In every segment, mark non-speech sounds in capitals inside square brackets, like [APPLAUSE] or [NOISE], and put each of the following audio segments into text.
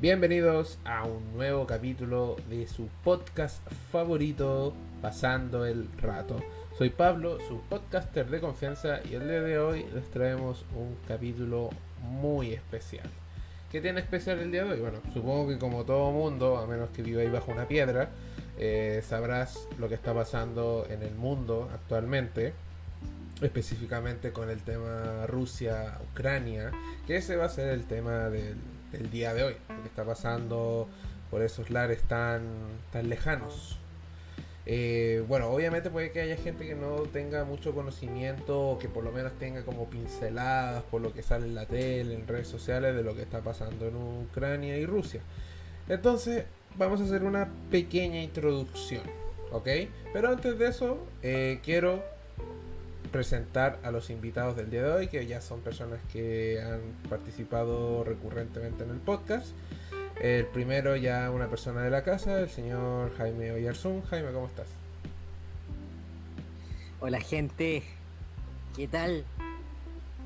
Bienvenidos a un nuevo capítulo de su podcast favorito, Pasando el Rato. Soy Pablo, su podcaster de confianza, y el día de hoy les traemos un capítulo muy especial. ¿Qué tiene especial el día de hoy? Bueno, supongo que como todo mundo, a menos que ahí bajo una piedra, eh, sabrás lo que está pasando en el mundo actualmente, específicamente con el tema Rusia-Ucrania, que ese va a ser el tema del, del día de hoy, lo que está pasando por esos lares tan, tan lejanos. Eh, bueno, obviamente puede que haya gente que no tenga mucho conocimiento o que por lo menos tenga como pinceladas por lo que sale en la tele, en redes sociales de lo que está pasando en Ucrania y Rusia. Entonces, vamos a hacer una pequeña introducción, ¿ok? Pero antes de eso, eh, quiero presentar a los invitados del día de hoy, que ya son personas que han participado recurrentemente en el podcast. El primero ya una persona de la casa, el señor Jaime Oyarzún. Jaime, ¿cómo estás? Hola gente, ¿qué tal?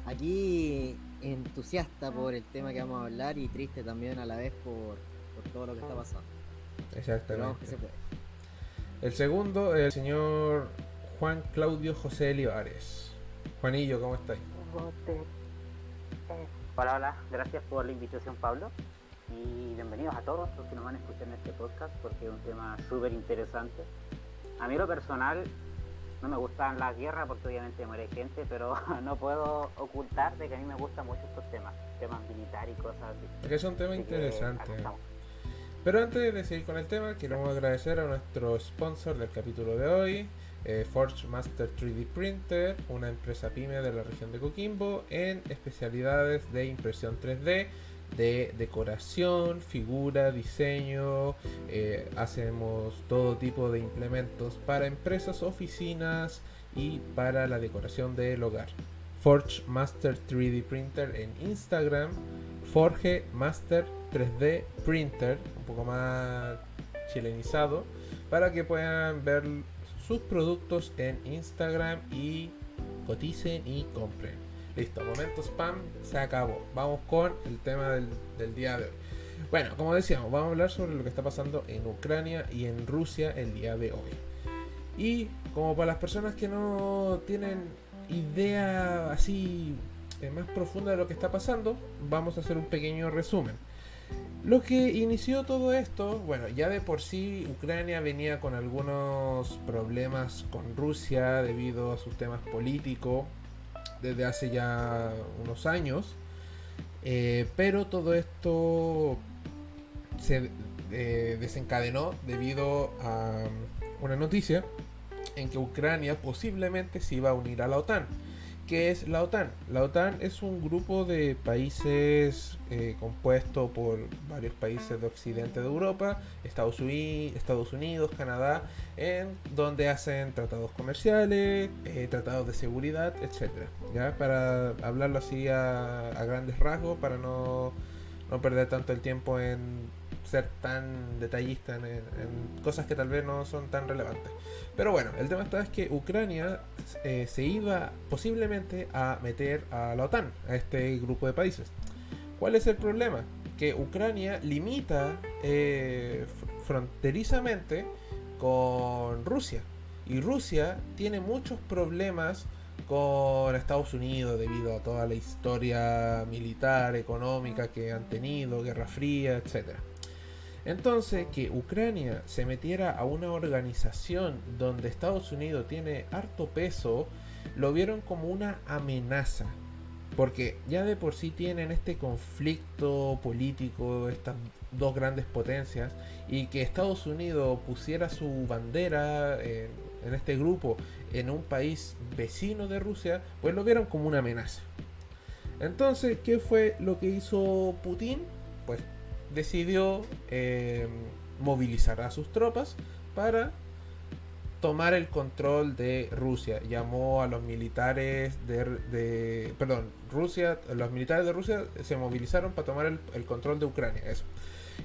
Aquí entusiasta por el tema que vamos a hablar y triste también a la vez por, por todo lo que está pasando. Exactamente. El segundo, el señor Juan Claudio José Olivares. Juanillo, ¿cómo estáis? Hola, hola, gracias por la invitación Pablo y bienvenidos a todos los que nos van a escuchar en este podcast porque es un tema súper interesante. A mí lo personal no me gustan las guerras porque obviamente muere gente, pero [LAUGHS] no puedo ocultar de que a mí me gustan mucho estos temas, temas militares y cosas así. Que es un tema interesante. Pero antes de seguir con el tema, queremos agradecer a nuestro sponsor del capítulo de hoy, eh, Forge Master 3D Printer, una empresa pyme de la región de Coquimbo en especialidades de impresión 3D de decoración, figura, diseño, eh, hacemos todo tipo de implementos para empresas, oficinas y para la decoración del hogar. Forge Master 3D Printer en Instagram, Forge Master 3D Printer, un poco más chilenizado, para que puedan ver sus productos en Instagram y coticen y compren. Listo, momento spam, se acabó. Vamos con el tema del, día de hoy. Bueno, como decíamos, vamos a hablar sobre lo que está pasando en Ucrania y en Rusia el día de hoy. Y como para las personas que no tienen idea así eh, más profunda de lo que está pasando, vamos a hacer un pequeño resumen. Lo que inició todo esto, bueno, ya de por sí Ucrania venía con algunos problemas con Rusia debido a sus temas políticos desde hace ya unos años. Eh, pero todo esto se eh, desencadenó debido a una noticia en que Ucrania posiblemente se iba a unir a la OTAN. ¿Qué es la OTAN? La OTAN es un grupo de países eh, compuesto por varios países de Occidente de Europa, Estados Unidos, Canadá, en donde hacen tratados comerciales, eh, tratados de seguridad, etc. ¿ya? Para hablarlo así a, grandes rasgos, para no, no perder tanto el tiempo en ser tan detallista en, cosas que tal vez no son tan relevantes. Pero bueno, el tema está es que Ucrania eh, se iba posiblemente a meter a la OTAN, a este grupo de países. ¿Cuál es el problema? Que Ucrania limita eh, fronterizamente con Rusia. Y Rusia tiene muchos problemas con Estados Unidos debido a toda la historia militar, económica que han tenido, Guerra Fría, etcétera. Entonces, que Ucrania se metiera a una organización donde Estados Unidos tiene harto peso, lo vieron como una amenaza. Porque ya de por sí tienen este conflicto político, estas dos grandes potencias, y que Estados Unidos pusiera su bandera en, en este grupo en un país vecino de Rusia, pues lo vieron como una amenaza. Entonces, ¿qué fue lo que hizo Putin? Pues decidió eh, movilizar a sus tropas para tomar el control de Rusia. Llamó a los militares de, perdón, Rusia, los militares de Rusia se movilizaron para tomar el, control de Ucrania. Eso.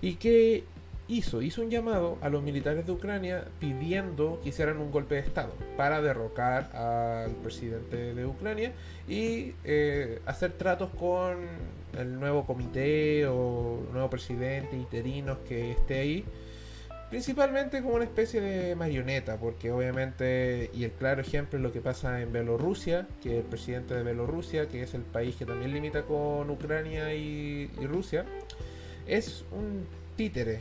¿Y qué hizo? Hizo un llamado a los militares de Ucrania pidiendo que hicieran un golpe de Estado para derrocar al presidente de Ucrania y eh, hacer tratos con el nuevo comité o nuevo presidente interino que esté ahí principalmente como una especie de marioneta, porque obviamente, y el claro ejemplo es lo que pasa en Bielorrusia, que el presidente de Bielorrusia, que es el país que también limita con Ucrania y, Rusia, es un títere.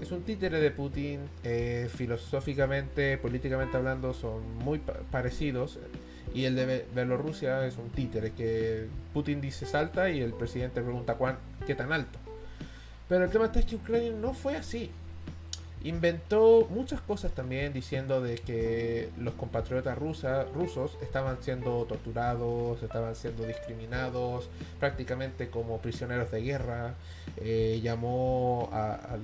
Es un títere de Putin, eh, filosóficamente, políticamente hablando, son muy parecidos. Y el de Bielorrusia es un títere, que Putin dice salta y el presidente pregunta ¿cuán, qué tan alto. Pero el tema es que Ucrania no fue así inventó muchas cosas también diciendo de que los compatriotas rusos estaban siendo torturados, estaban siendo discriminados, prácticamente como prisioneros de guerra. Eh, llamó a,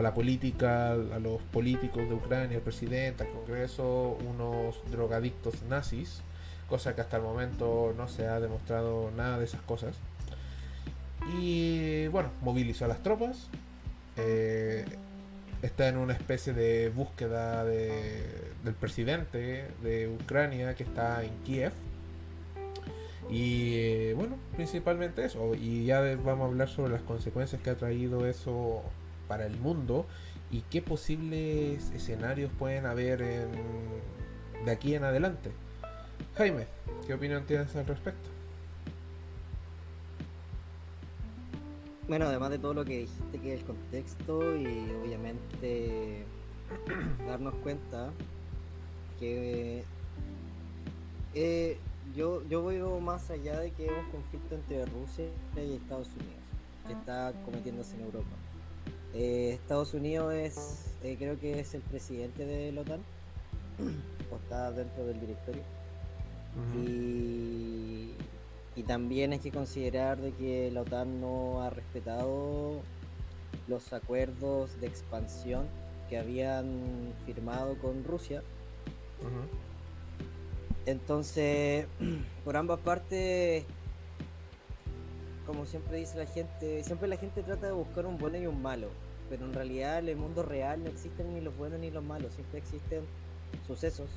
la política, a los políticos de Ucrania, al presidente, al Congreso, unos drogadictos nazis, cosa que hasta el momento no se ha demostrado nada de esas cosas. Y bueno, movilizó a las tropas. Eh, está en una especie de búsqueda de, del presidente de Ucrania que está en Kiev. Y bueno, principalmente eso. Y ya vamos a hablar sobre las consecuencias que ha traído eso para el mundo y qué posibles escenarios pueden haber de aquí en adelante. Jaime, ¿qué opinión tienes al respecto? Bueno, además de todo lo que dijiste que es el contexto y obviamente [CLEARS THROAT] darnos cuenta que eh, yo, yo veo más allá de que es un conflicto entre Rusia y Estados Unidos que está cometiéndose en Europa. Eh, Estados Unidos es, eh, creo que es el presidente de la OTAN [CLEARS THROAT] o está dentro del directorio. Y y también hay que considerar de que la OTAN no ha respetado los acuerdos de expansión que habían firmado con Rusia. Entonces, [CLEARS THROAT] por ambas partes, como siempre dice la gente, siempre la gente trata de buscar un bueno y un malo, pero en realidad en el mundo real no existen ni los buenos ni los malos, siempre existen sucesos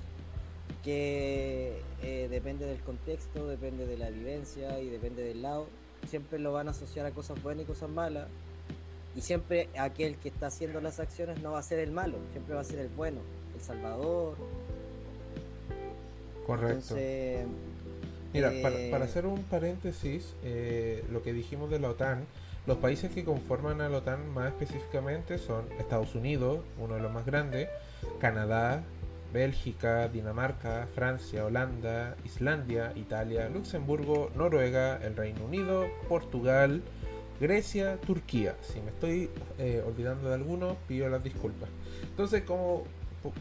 que eh, depende del contexto, depende de la vivencia y depende del lado. Siempre lo van a asociar a cosas buenas y cosas malas. Y siempre aquel que está haciendo las acciones no va a ser el malo, siempre va a ser el bueno, el salvador. Correcto. Mira, para, eh, hacer un paréntesis, eh, lo que dijimos de la OTAN, los países que conforman a la OTAN más específicamente son Estados Unidos, uno de los más grandes, Canadá, Bélgica, Dinamarca, Francia, Holanda, Islandia, Italia, Luxemburgo, Noruega, el Reino Unido, Portugal, Grecia, Turquía. Si me estoy eh, olvidando de alguno, pido las disculpas. Entonces, como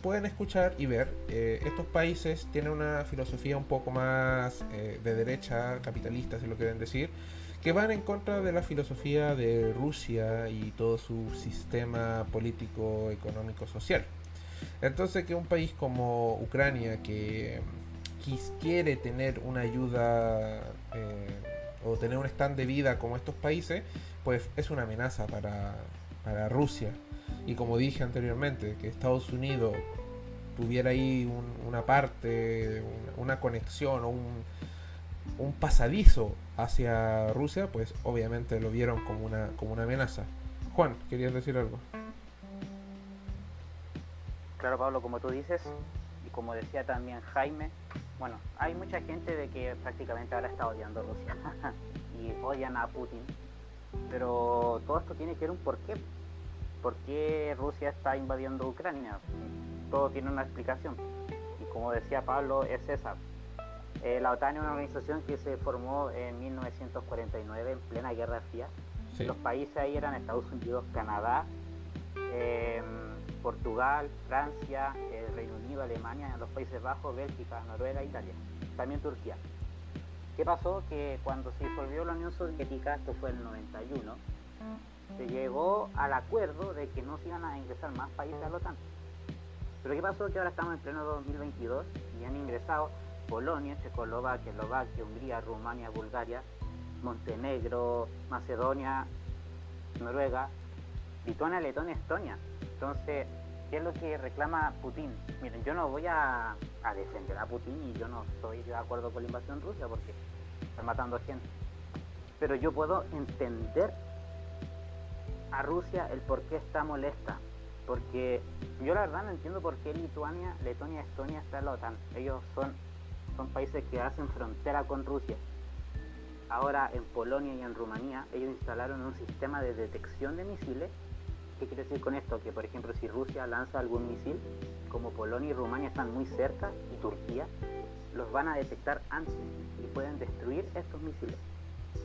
pueden escuchar y ver, eh, estos países tienen una filosofía un poco más eh, de derecha, capitalista, si lo quieren decir, que van en contra de la filosofía de Rusia y todo su sistema político, económico, social. Entonces que un país como Ucrania que quiere tener una ayuda eh, o tener un stand de vida como estos países, pues es una amenaza para, Rusia. Y como dije anteriormente, que Estados Unidos tuviera ahí una parte, una, conexión o un, un pasadizo hacia Rusia, pues obviamente lo vieron como una, como una amenaza. Juan, ¿querías decir algo? Claro, Pablo, como tú dices, y como decía también Jaime, bueno, hay mucha gente de que prácticamente ahora está odiando a Rusia [LAUGHS] y odian a Putin, pero todo esto tiene que ver un porqué. ¿Por qué Rusia está invadiendo Ucrania? Todo tiene una explicación. Y como decía Pablo, es esa. Eh, la OTAN es una organización que se formó en 1949 en plena Guerra Fría. Los países ahí eran Estados Unidos, Canadá, eh, Portugal, Francia, el Reino Unido, Alemania, los Países Bajos, Bélgica, Noruega, Italia, también Turquía. ¿Qué pasó? Que cuando se disolvió la Unión Soviética, esto fue en el 91, se llegó al acuerdo de que no se iban a ingresar más países a la OTAN. Pero ¿qué pasó? Que ahora estamos en pleno 2022 y han ingresado Polonia, Checoslovaquia, Eslovaquia, Hungría, Rumania, Bulgaria, Montenegro, Macedonia, Noruega, Lituania, Letonia, Estonia. Entonces, ¿qué es lo que reclama Putin? Miren, yo no voy a, defender a Putin y yo no estoy de acuerdo con la invasión rusa porque están matando a gente. Pero yo puedo entender a Rusia el por qué está molesta. Porque yo la verdad no entiendo por qué Lituania, Letonia, Estonia está en la. Ellos son, son países que hacen frontera con Rusia. Ahora en Polonia y en Rumanía ellos instalaron un sistema de detección de misiles. ¿Qué quiere decir con esto? Que por ejemplo si Rusia lanza algún misil, como Polonia y Rumania están muy cerca, y Turquía, los van a detectar antes y pueden destruir estos misiles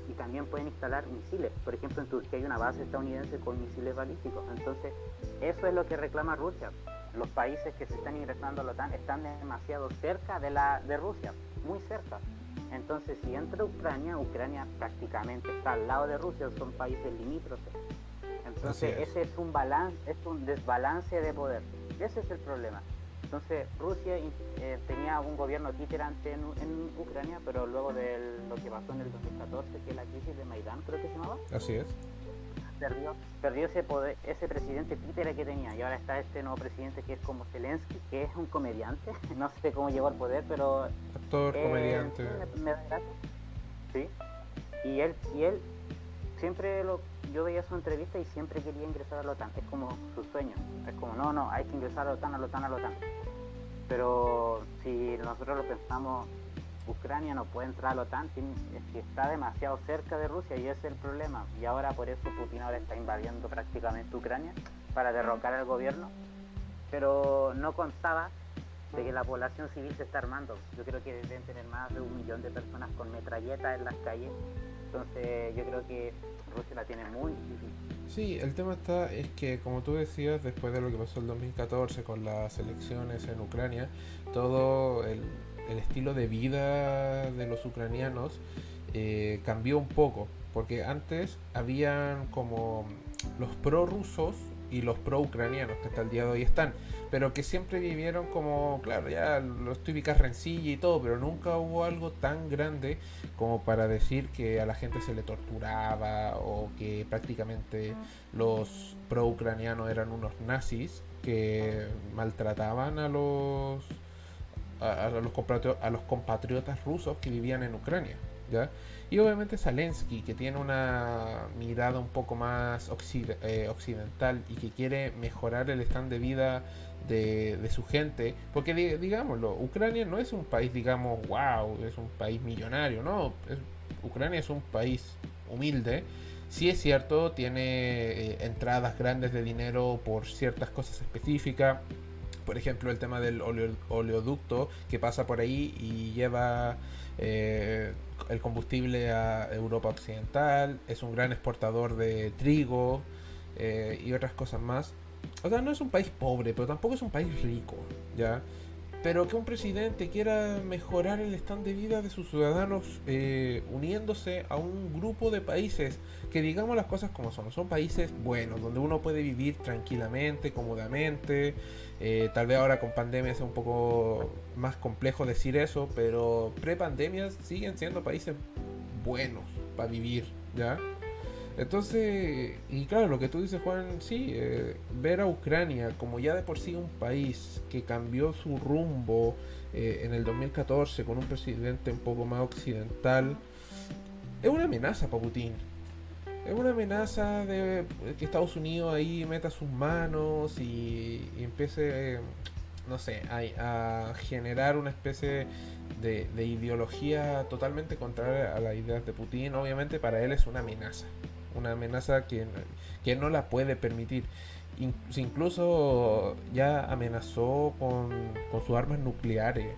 y también pueden instalar misiles. Por ejemplo, en Turquía hay una base estadounidense con misiles balísticos. Entonces, eso es lo que reclama Rusia. Los países que se están ingresando a la OTAN están demasiado cerca de, la, de Rusia, muy cerca. Entonces, si entra Ucrania, Ucrania prácticamente está al lado de Rusia, son países limítrofes. Entonces, ese es un balance, es un desbalance de poder. Ese es el problema. Entonces Rusia eh, tenía un gobierno títerante en, en, Ucrania, pero luego de lo que pasó en el 2014, que es la crisis de Maidán, creo que se llamaba. Así es. Perdió, perdió ese poder, ese presidente títere que tenía y ahora está este nuevo presidente que es como Zelensky, que es un comediante, [LAUGHS] no sé cómo llegó al poder, pero... Actor, eh, comediante. Me, me, sí. Y él, y él siempre yo veía su entrevista y siempre quería ingresar a la OTAN, es como su sueño, es como no, no, hay que ingresar a la OTAN, a la OTAN, a la OTAN. Pero si nosotros lo pensamos, Ucrania no puede entrar a la OTAN, que está demasiado cerca de Rusia y ese es el problema. Y ahora por eso Putin ahora está invadiendo prácticamente Ucrania para derrocar al gobierno. Pero no contaba de que la población civil se está armando. Yo creo que deben tener más de un millón de personas con metralletas en las calles. Entonces yo creo que Rusia la tiene muy difícil. Sí, el tema está es que, como tú decías, después de lo que pasó el 2014 con las elecciones en Ucrania, todo el, el estilo de vida de los ucranianos eh, cambió un poco, porque antes habían como los prorrusos y los pro-ucranianos que hasta el día de hoy están, pero que siempre vivieron como, claro, ya los típicas rencillas y todo, pero nunca hubo algo tan grande como para decir que a la gente se le torturaba o que prácticamente los pro-ucranianos eran unos nazis que maltrataban a los a, los a los compatriotas rusos que vivían en Ucrania, ¿ya? Y obviamente Zelensky, que tiene una mirada un poco más eh, occidental y que quiere mejorar el stand de vida de, su gente, porque digámoslo, Ucrania no es un país, digamos, wow, es un país millonario, no, Ucrania es un país humilde. Sí es cierto, tiene eh, entradas grandes de dinero por ciertas cosas específicas, por ejemplo el tema del oleoducto que pasa por ahí y lleva eh, el combustible a Europa Occidental, es un gran exportador de trigo eh, y otras cosas más. O sea, no es un país pobre, pero tampoco es un país rico, ¿ya? Pero que un presidente quiera mejorar el stand de vida de sus ciudadanos eh, uniéndose a un grupo de países que digamos las cosas como son, son países buenos, donde uno puede vivir tranquilamente, cómodamente, eh, tal vez ahora con pandemia sea un poco más complejo decir eso, pero pre-pandemia siguen siendo países buenos para vivir, ¿ya? Entonces, y claro, lo que tú dices, Juan, sí, eh, ver a Ucrania como ya de por sí un país que cambió su rumbo eh, en el 2014 con un presidente un poco más occidental, es una amenaza para Putin. Es una amenaza de que Estados Unidos ahí meta sus manos y, empiece, no sé, a, generar una especie de, de, ideología totalmente contraria a las ideas de Putin. Obviamente para él es una amenaza una amenaza que, que no la puede permitir. incluso ya amenazó con, con sus armas nucleares.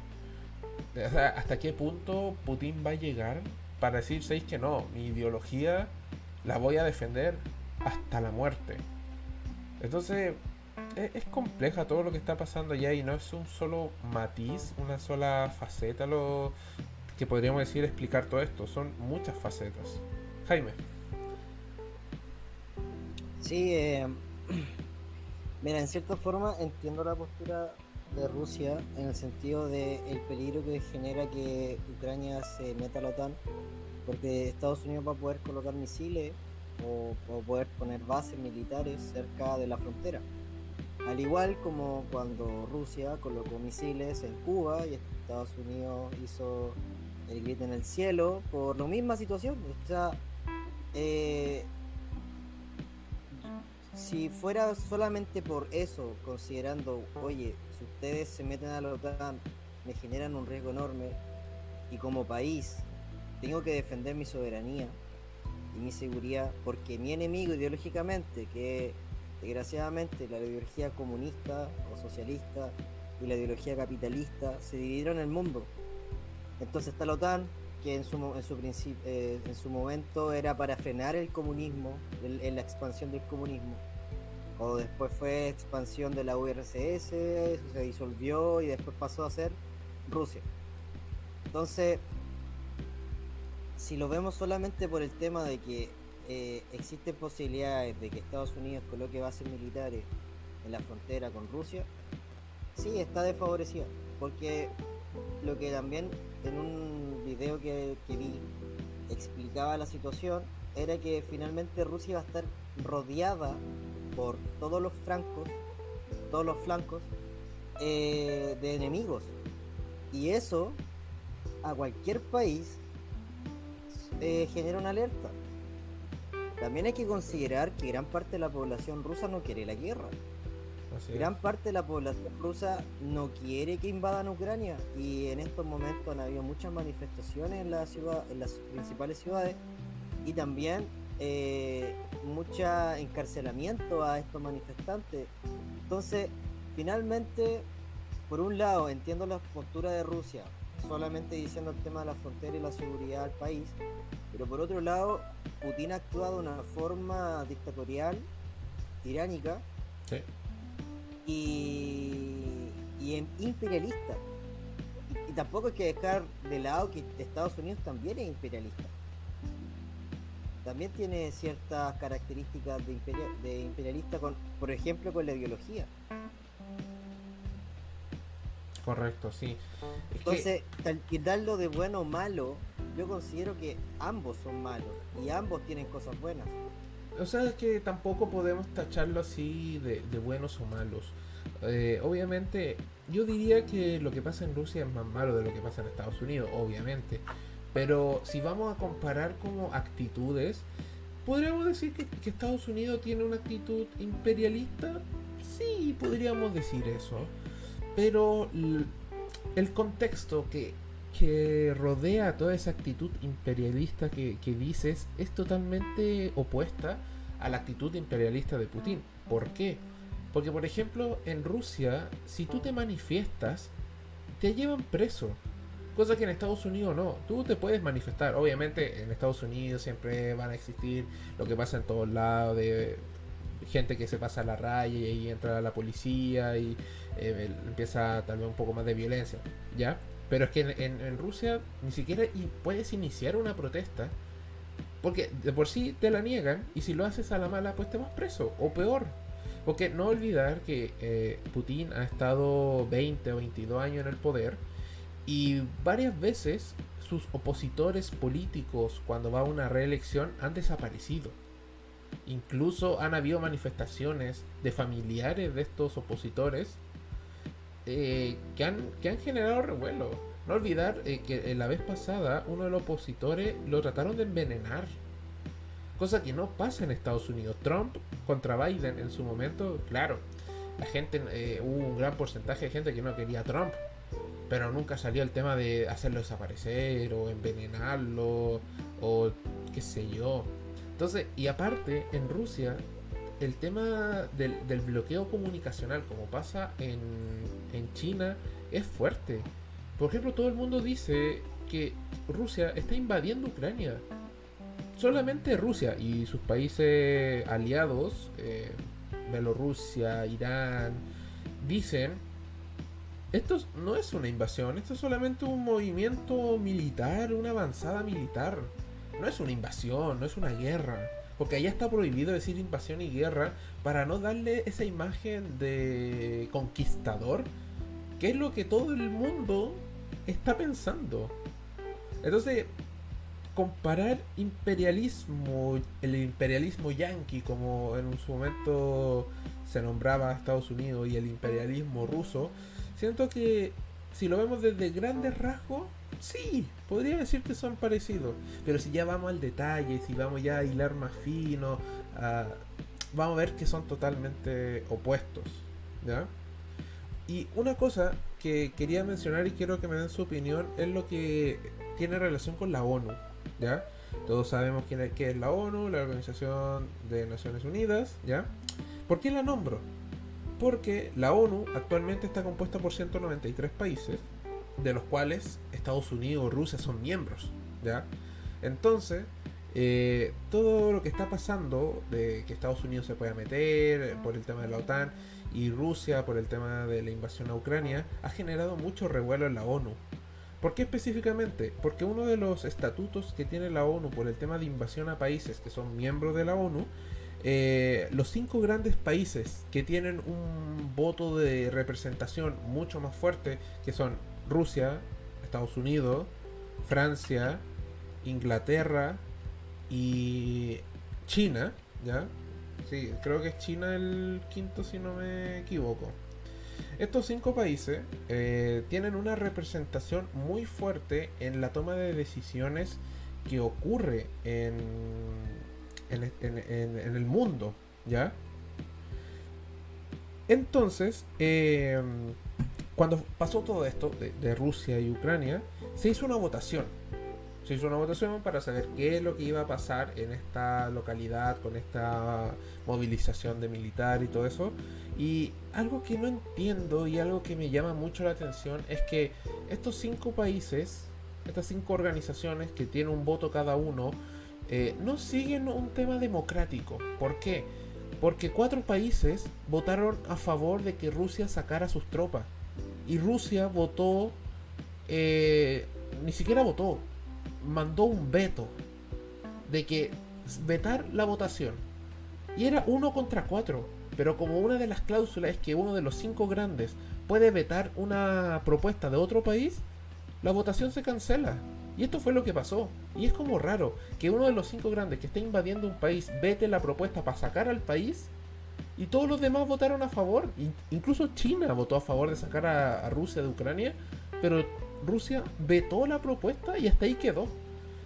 ¿Hasta qué punto Putin va a llegar para decir, seis que no, mi ideología la voy a defender hasta la muerte? Entonces, es, es, compleja todo lo que está pasando allá y no es un solo matiz, una sola faceta lo que podríamos decir explicar todo esto, son muchas facetas. Jaime. Sí, eh, [CLEARS THROAT] mira, en cierta forma entiendo la postura de Rusia en el sentido de el peligro que genera que Ucrania se meta a la OTAN, porque Estados Unidos va a poder colocar misiles o, o poder poner bases militares cerca de la frontera. Al igual como cuando Rusia colocó misiles en Cuba y Estados Unidos hizo el grito en el cielo por la misma situación. O sea, eh, si fuera solamente por eso, considerando, oye, si ustedes se meten a la OTAN, me generan un riesgo enorme y como país tengo que defender mi soberanía y mi seguridad porque mi enemigo ideológicamente, que desgraciadamente la ideología comunista o socialista y la ideología capitalista se dividieron el mundo. Entonces está la OTAN, que en su, en su, eh, en su momento era para frenar el comunismo, en la expansión del comunismo. O después fue expansión de la URSS, se disolvió y después pasó a ser Rusia. Entonces, si lo vemos solamente por el tema de que eh, existen posibilidades de que Estados Unidos coloque bases militares en la frontera con Rusia, sí está desfavorecido, porque lo que también en un video que, vi explicaba la situación era que finalmente Rusia va a estar rodeada por todos los francos, todos los flancos eh, de enemigos. Y eso a cualquier país eh, genera una alerta. También hay que considerar que gran parte de la población rusa no quiere la guerra. Gran parte de la población rusa no quiere que invadan Ucrania y en estos momentos han habido muchas manifestaciones en, la ciudad, en las principales ciudades y también eh, mucho encarcelamiento a estos manifestantes. Entonces, finalmente, por un lado, entiendo la postura de Rusia, solamente diciendo el tema de la frontera y la seguridad del país, pero por otro lado, Putin ha actuado de una forma dictatorial, tiránica, y, y imperialista. Y, tampoco hay que dejar de lado que Estados Unidos también es imperialista. También tiene ciertas características de, de imperialista, con, por ejemplo, con la ideología. Correcto, sí. Entonces, quitarlo de bueno o malo, yo considero que ambos son malos y ambos tienen cosas buenas. O sea, es que tampoco podemos tacharlo así de, buenos o malos. Eh, obviamente, yo diría que lo que pasa en Rusia es más malo de lo que pasa en Estados Unidos, obviamente. Pero si vamos a comparar como actitudes, ¿podríamos decir que, que Estados Unidos tiene una actitud imperialista? Sí, podríamos decir eso. Pero el contexto que que rodea toda esa actitud imperialista que, dices es totalmente opuesta a la actitud imperialista de Putin. ¿Por qué? Porque, por ejemplo, en Rusia, si tú te manifiestas, te llevan preso. Cosa que en Estados Unidos no. Tú te puedes manifestar. Obviamente en Estados Unidos siempre van a existir lo que pasa en todos lados de gente que se pasa a la raya y entra la policía y eh, empieza tal vez un poco más de violencia. ¿Ya? Pero es que en, Rusia ni siquiera puedes iniciar una protesta. Porque de por sí te la niegan y si lo haces a la mala pues te vas preso. O peor. Porque no olvidar que eh, Putin ha estado 20 o 22 años en el poder y varias veces sus opositores políticos cuando va a una reelección han desaparecido. Incluso han habido manifestaciones de familiares de estos opositores eh, que, han, que han generado revuelo. No olvidar eh, que la vez pasada uno de los opositores lo trataron de envenenar. Cosa que no pasa en Estados Unidos. Trump contra Biden en su momento, claro, la gente, eh, hubo un gran porcentaje de gente que no quería a Trump. Pero nunca salió el tema de hacerlo desaparecer o envenenarlo o qué sé yo. Entonces, y aparte, en Rusia el tema del, bloqueo comunicacional, como pasa en, en China, es fuerte. Por ejemplo, todo el mundo dice que Rusia está invadiendo Ucrania. Solamente Rusia y sus países aliados, eh, Bielorrusia, Irán, dicen, esto no es una invasión, esto es solamente un movimiento militar, una avanzada militar. No es una invasión, no es una guerra. Porque allá está prohibido decir invasión y guerra para no darle esa imagen de conquistador, que es lo que todo el mundo está pensando. Entonces, comparar imperialismo, el imperialismo yanqui, como en su momento se nombraba Estados Unidos, y el imperialismo ruso, siento que si lo vemos desde grandes rasgos, sí, podría decir que son parecidos. Pero si ya vamos al detalle, si vamos ya a hilar más fino, vamos a ver que son totalmente opuestos. ¿Ya? Y una cosa que quería mencionar y quiero que me den su opinión es lo que tiene relación con la ONU. ¿Ya? Todos sabemos quién es, qué es la ONU, la Organización de Naciones Unidas, ¿ya? ¿Por qué la nombro? Porque la ONU actualmente está compuesta por 193 países, de los cuales Estados Unidos o Rusia son miembros, ¿ya? Entonces, eh, todo lo que está pasando de que Estados Unidos se pueda meter por el tema de la OTAN y Rusia por el tema de la invasión a Ucrania ha generado mucho revuelo en la ONU. ¿Por qué específicamente? Porque uno de los estatutos que tiene la ONU por el tema de invasión a países que son miembros de la ONU, eh, los cinco grandes países que tienen un voto de representación mucho más fuerte, que son Rusia, Estados Unidos, Francia, Inglaterra y China, ¿ya? Sí, creo que es China el quinto si no me equivoco. Estos cinco países eh, tienen una representación muy fuerte en la toma de decisiones que ocurre en, en, el mundo, ¿ya? Entonces, em, cuando pasó todo esto de Rusia y Ucrania, se hizo una votación se hizo una votación para saber qué es lo que iba a pasar en esta localidad con esta movilización de militar y todo eso. Y algo que no entiendo y algo que me llama mucho la atención es que estos cinco países, estas cinco organizaciones que tienen un voto cada uno, eh, no siguen un tema democrático. ¿Por qué? Porque cuatro países votaron a favor de que Rusia sacara sus tropas. Y Rusia votó, eh, ni siquiera votó, mandó un veto de que vetar la votación. Y era uno contra cuatro. Pero como una de las cláusulas es que uno de los cinco grandes puede vetar una propuesta de otro país, la votación se cancela. Y esto fue lo que pasó. Y es como raro que uno de los cinco grandes que está invadiendo un país vete la propuesta para sacar al país y todos los demás votaron a favor. Incluso China votó a favor de sacar a, a Rusia de Ucrania, pero Rusia vetó la propuesta y hasta ahí quedó.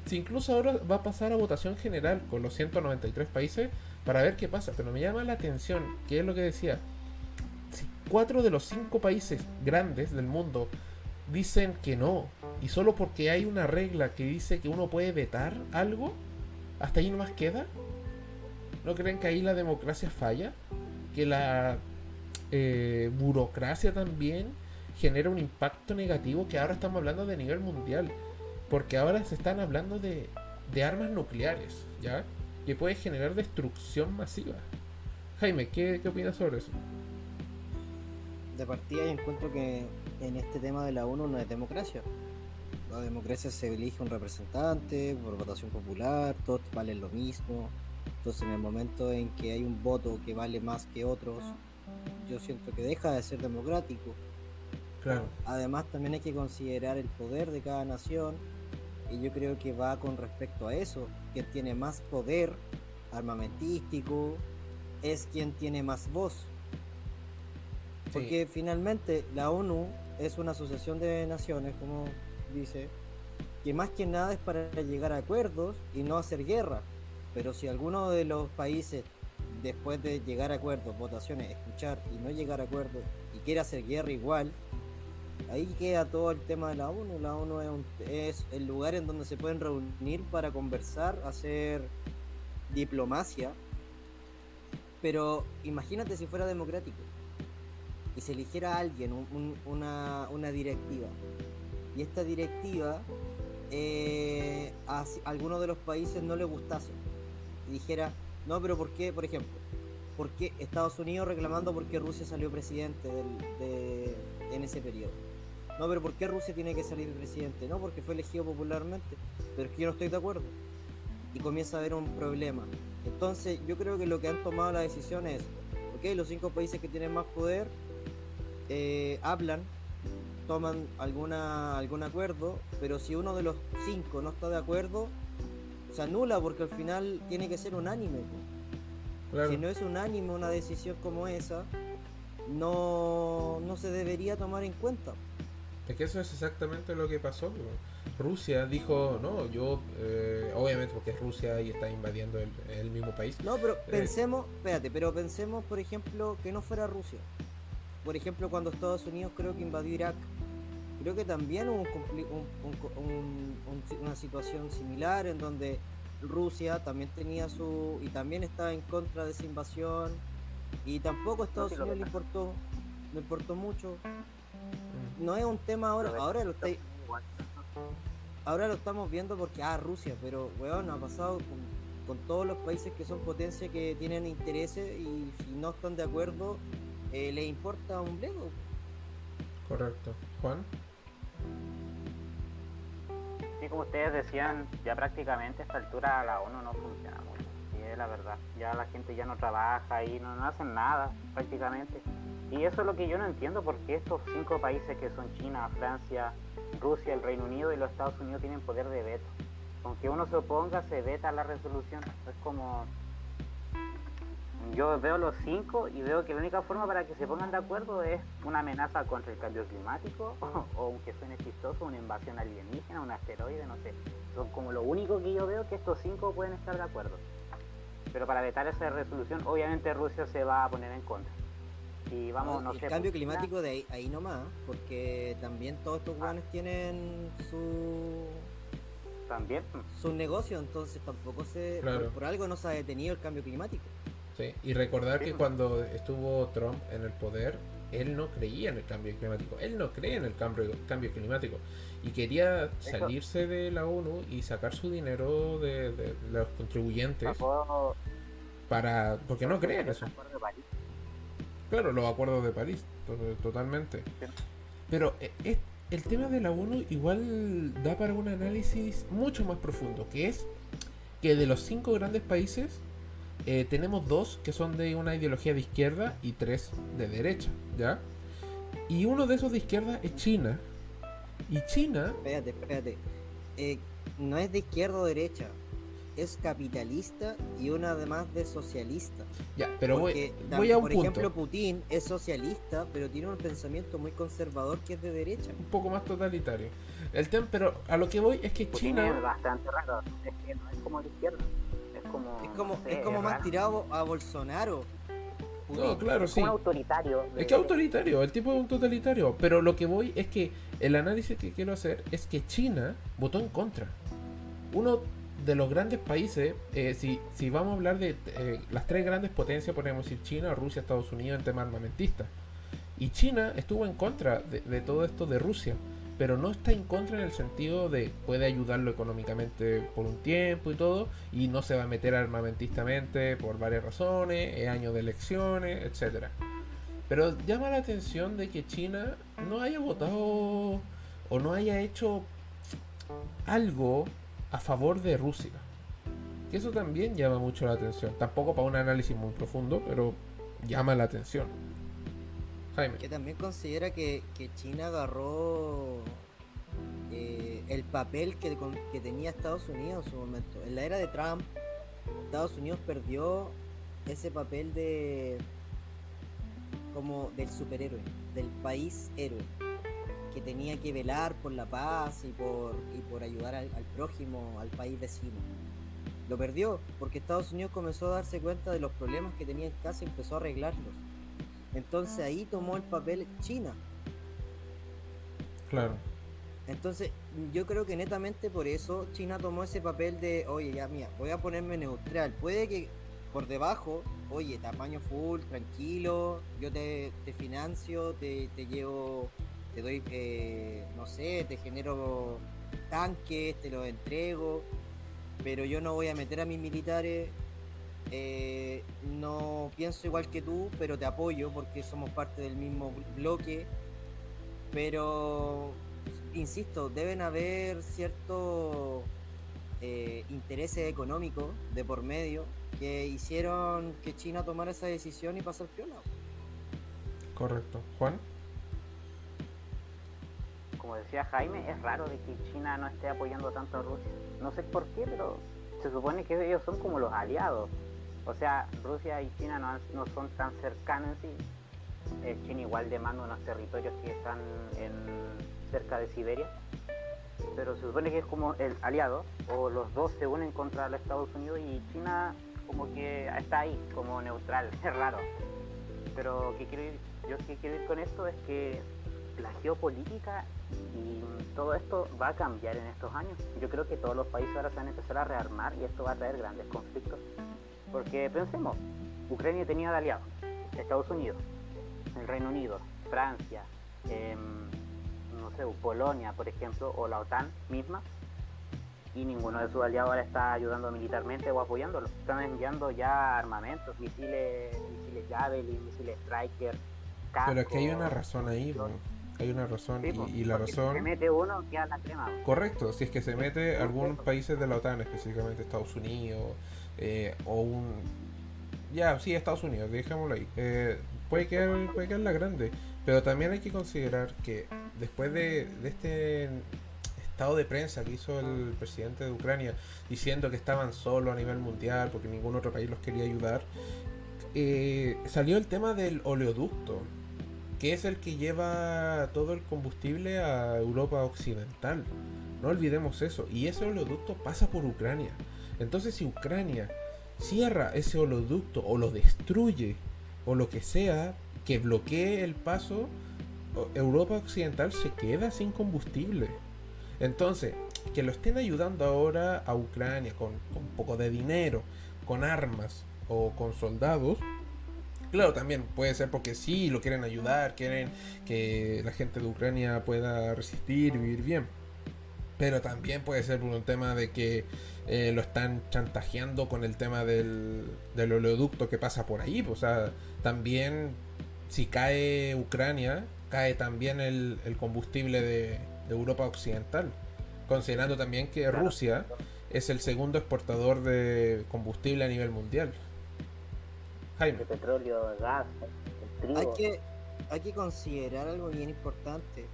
Si incluso ahora va a pasar a votación general con los 193 países para ver qué pasa. Pero me llama la atención, que es lo que decía, si cuatro de los cinco países grandes del mundo dicen que no, y solo porque hay una regla que dice que uno puede vetar algo, hasta ahí nomás queda. ¿No creen que ahí la democracia falla? Que la eh, burocracia también genera un impacto negativo que ahora estamos hablando de nivel mundial. Porque ahora se están hablando de, armas nucleares, ¿ya? Que puede generar destrucción masiva. Jaime, ¿qué, ¿qué opinas sobre eso? De partida yo encuentro que en este tema de la ONU no es democracia. La democracia se elige un representante por votación popular, todos valen lo mismo. Entonces en el momento en que hay un voto que vale más que otros, yo siento que deja de ser democrático Además también hay que considerar el poder de cada nación y yo creo que va con respecto a eso, quien tiene más poder armamentístico es quien tiene más voz. Porque finalmente la ONU es una asociación de naciones, como dice, que más que nada es para llegar a acuerdos y no hacer guerra. Pero si alguno de los países, después de llegar a acuerdos, votaciones, escuchar y no llegar a acuerdos y quiere hacer guerra igual, ahí queda todo el tema de la ONU. La ONU es, el lugar en donde se pueden reunir para conversar, hacer diplomacia. Pero imagínate si fuera democrático y se eligiera a alguien, una, directiva. Y esta directiva eh, a, algunos de los países no le gustase. Y dijera, no, pero ¿por qué, por ejemplo? ¿Por qué Estados Unidos reclamando porque Rusia salió presidente en ese periodo? No, pero ¿por qué Rusia tiene que salir presidente? No, porque fue elegido popularmente. Pero es que yo no estoy de acuerdo. Y comienza a haber un problema. Entonces, yo creo que lo que han tomado la decisión es, ok, los cinco países que tienen más poder eh, hablan, toman alguna, algún acuerdo, pero si uno de los cinco no está de acuerdo, se anula porque al final tiene que ser unánime. Claro. Si no es unánime una decisión como esa, no, no se debería tomar en cuenta. Es que eso es exactamente lo que pasó. Rusia dijo, no, yo, eh, obviamente porque es Rusia y está invadiendo el, el mismo país. No, pero pensemos, espérate, pero pensemos, por ejemplo, que no fuera Rusia. Por ejemplo, cuando Estados Unidos creo que invadió Irak, creo que también hubo un compli- un- un co- un- un- una situación similar en donde Rusia también tenía su y también estaba en contra de esa invasión y tampoco a Estados sí Unidos le importó, le importó mucho. Mm. No es un tema ahora, ahora lo está, ahora lo estamos viendo porque ah Rusia, pero weón ha pasado con, con todos los países que son potencias que tienen intereses y si no están de acuerdo eh, les importa un bledo. Correcto. Juan. Sí, como ustedes decían, ya prácticamente a esta altura la ONU no funciona mucho. Y es la verdad. Ya la gente ya no trabaja y no, no hacen nada prácticamente. Y eso es lo que yo no entiendo, porque estos cinco países que son China, Francia, Rusia, el Reino Unido y los Estados Unidos tienen poder de veto. Aunque uno se oponga, se veta la resolución. Es como... Yo veo los cinco y veo que la única forma para que se pongan de acuerdo es una amenaza contra el cambio climático [LAUGHS] o, o aunque suene chistoso, una invasión alienígena, un asteroide, no sé. Son como lo único que yo veo que estos cinco pueden estar de acuerdo. Pero para vetar esa resolución, obviamente Rusia se va a poner en contra. Y vamos, no, el sé. cambio pues, climático de ahí, ahí nomás, porque también todos estos weones tienen su También. su negocio, entonces tampoco se Claro. por, por algo no se ha detenido el cambio climático. Sí. Y recordar Sí. que cuando estuvo Trump en el poder, él no creía en el cambio climático. Él no cree en el cambio, cambio climático. Y quería salirse de la ONU y sacar su dinero de, de los contribuyentes para... Porque no cree en eso. Claro, los acuerdos de París, to- totalmente. Pero eh, es- el tema de la ONU igual da para un análisis mucho más profundo, que es que de los cinco grandes países eh, tenemos dos que son de una ideología de izquierda y tres de derecha, ¿ya? Y uno de esos de izquierda es China. Y China, Espérate, espérate. Eh, no es de izquierda o derecha, es capitalista y una además de socialista. ya, pero voy, Porque, voy a un por punto, ejemplo, Putin es socialista, pero tiene un pensamiento muy conservador que es de derecha. un poco más totalitario. El tema, pero a lo que voy es que Putin es China, bastante raro. Es que no es como de izquierda. Es como. Es como, no sé, es como más raro. tirado a Bolsonaro. No, claro, sí. como un autoritario. de- Es que autoritario, el tipo es un totalitario. Pero lo que voy es que el análisis que quiero hacer es que China votó en contra. Uno de los grandes países, eh, si, si vamos a hablar de eh, las tres grandes potencias, podemos decir China, Rusia, Estados Unidos en tema armamentista. Y China estuvo en contra de, de todo esto de Rusia, pero no está en contra en el sentido de puede ayudarlo económicamente por un tiempo y todo, y no se va a meter armamentistamente por varias razones, es año de elecciones, etcétera. Pero llama la atención de que China no haya votado o no haya hecho algo a favor de Rusia. Que eso también llama mucho la atención. Tampoco para un análisis muy profundo, pero llama la atención. Que también considera que, China agarró eh, el papel que, tenía Estados Unidos en su momento. En la era de Trump, Estados Unidos perdió ese papel de como del superhéroe, del país héroe, que tenía que velar por la paz y por, y por ayudar al prójimo, al país vecino. Lo perdió porque Estados Unidos comenzó a darse cuenta de los problemas que tenía en casa y empezó a arreglarlos. Entonces ahí tomó el papel China. Claro. Entonces yo creo que netamente por eso China tomó ese papel de, oye, ya mía, voy a ponerme neutral. Puede que por debajo, oye, tamaño full, tranquilo, yo te, te financio, te, te llevo, te doy, eh, no sé, te genero tanques, te los entrego, pero yo no voy a meter a mis militares. Eh, no pienso igual que tú, pero te apoyo porque somos parte del mismo bloque. Pero insisto, deben haber ciertos eh, intereses económicos de por medio que hicieron que China tomara esa decisión y pasar piola. Correcto. Juan. Como decía Jaime, es raro de que China no esté apoyando tanto a Rusia. No sé por qué, pero se supone que ellos son como los aliados. O sea, Rusia y China no, son tan cercanos en sí. Eh, China igual demanda unos territorios que están cerca de Siberia. Pero se supone que es como el aliado, o los dos se unen contra los Estados Unidos y China como que está ahí, como neutral, [LAUGHS] es raro. Pero que quiero yo que quiero ir con esto es que la geopolítica y todo esto va a cambiar en estos años. Yo creo que todos los países ahora se van a empezar a rearmar y esto va a traer grandes conflictos. Porque pensemos, Ucrania tenía de aliados Estados Unidos, el Reino Unido, Francia, em, no sé, Polonia, por ejemplo, o la OTAN misma, y ninguno de sus aliados ahora está ayudando militarmente o apoyándolo. Están enviando ya armamentos, misiles, misiles Javelin, misiles Striker. Pero es que hay una razón ahí, hay una razón y, la razón... Si se mete uno, queda la crema. Correcto, si es que se mete algunos países de la OTAN, específicamente Estados Unidos, eh, o un... Ya, sí, Estados Unidos, dejémoslo ahí. Eh, puede, quedar, puede quedar la grande, pero también hay que considerar que después de, de este estado de prensa que hizo el presidente de Ucrania diciendo que estaban solos a nivel mundial porque ningún otro país los quería ayudar, eh, salió el tema del oleoducto que es el que lleva todo el combustible a Europa Occidental. No olvidemos eso. Y ese oleoducto pasa por Ucrania. Entonces si Ucrania cierra ese oleoducto o lo destruye o lo que sea que bloquee el paso, Europa Occidental se queda sin combustible. Entonces, que lo estén ayudando ahora a Ucrania con, con un poco de dinero, con armas o con soldados, Claro, también puede ser porque sí, lo quieren ayudar, quieren que la gente de Ucrania pueda resistir, vivir bien. Pero también puede ser por un tema de que eh, lo están chantajeando con el tema del, oleoducto que pasa por ahí. O sea, también si cae Ucrania, cae también el, combustible de, Europa Occidental. Considerando también que Rusia es el segundo exportador de combustible a nivel mundial de petróleo, gas, trigo. Hay que, hay que considerar algo bien importante.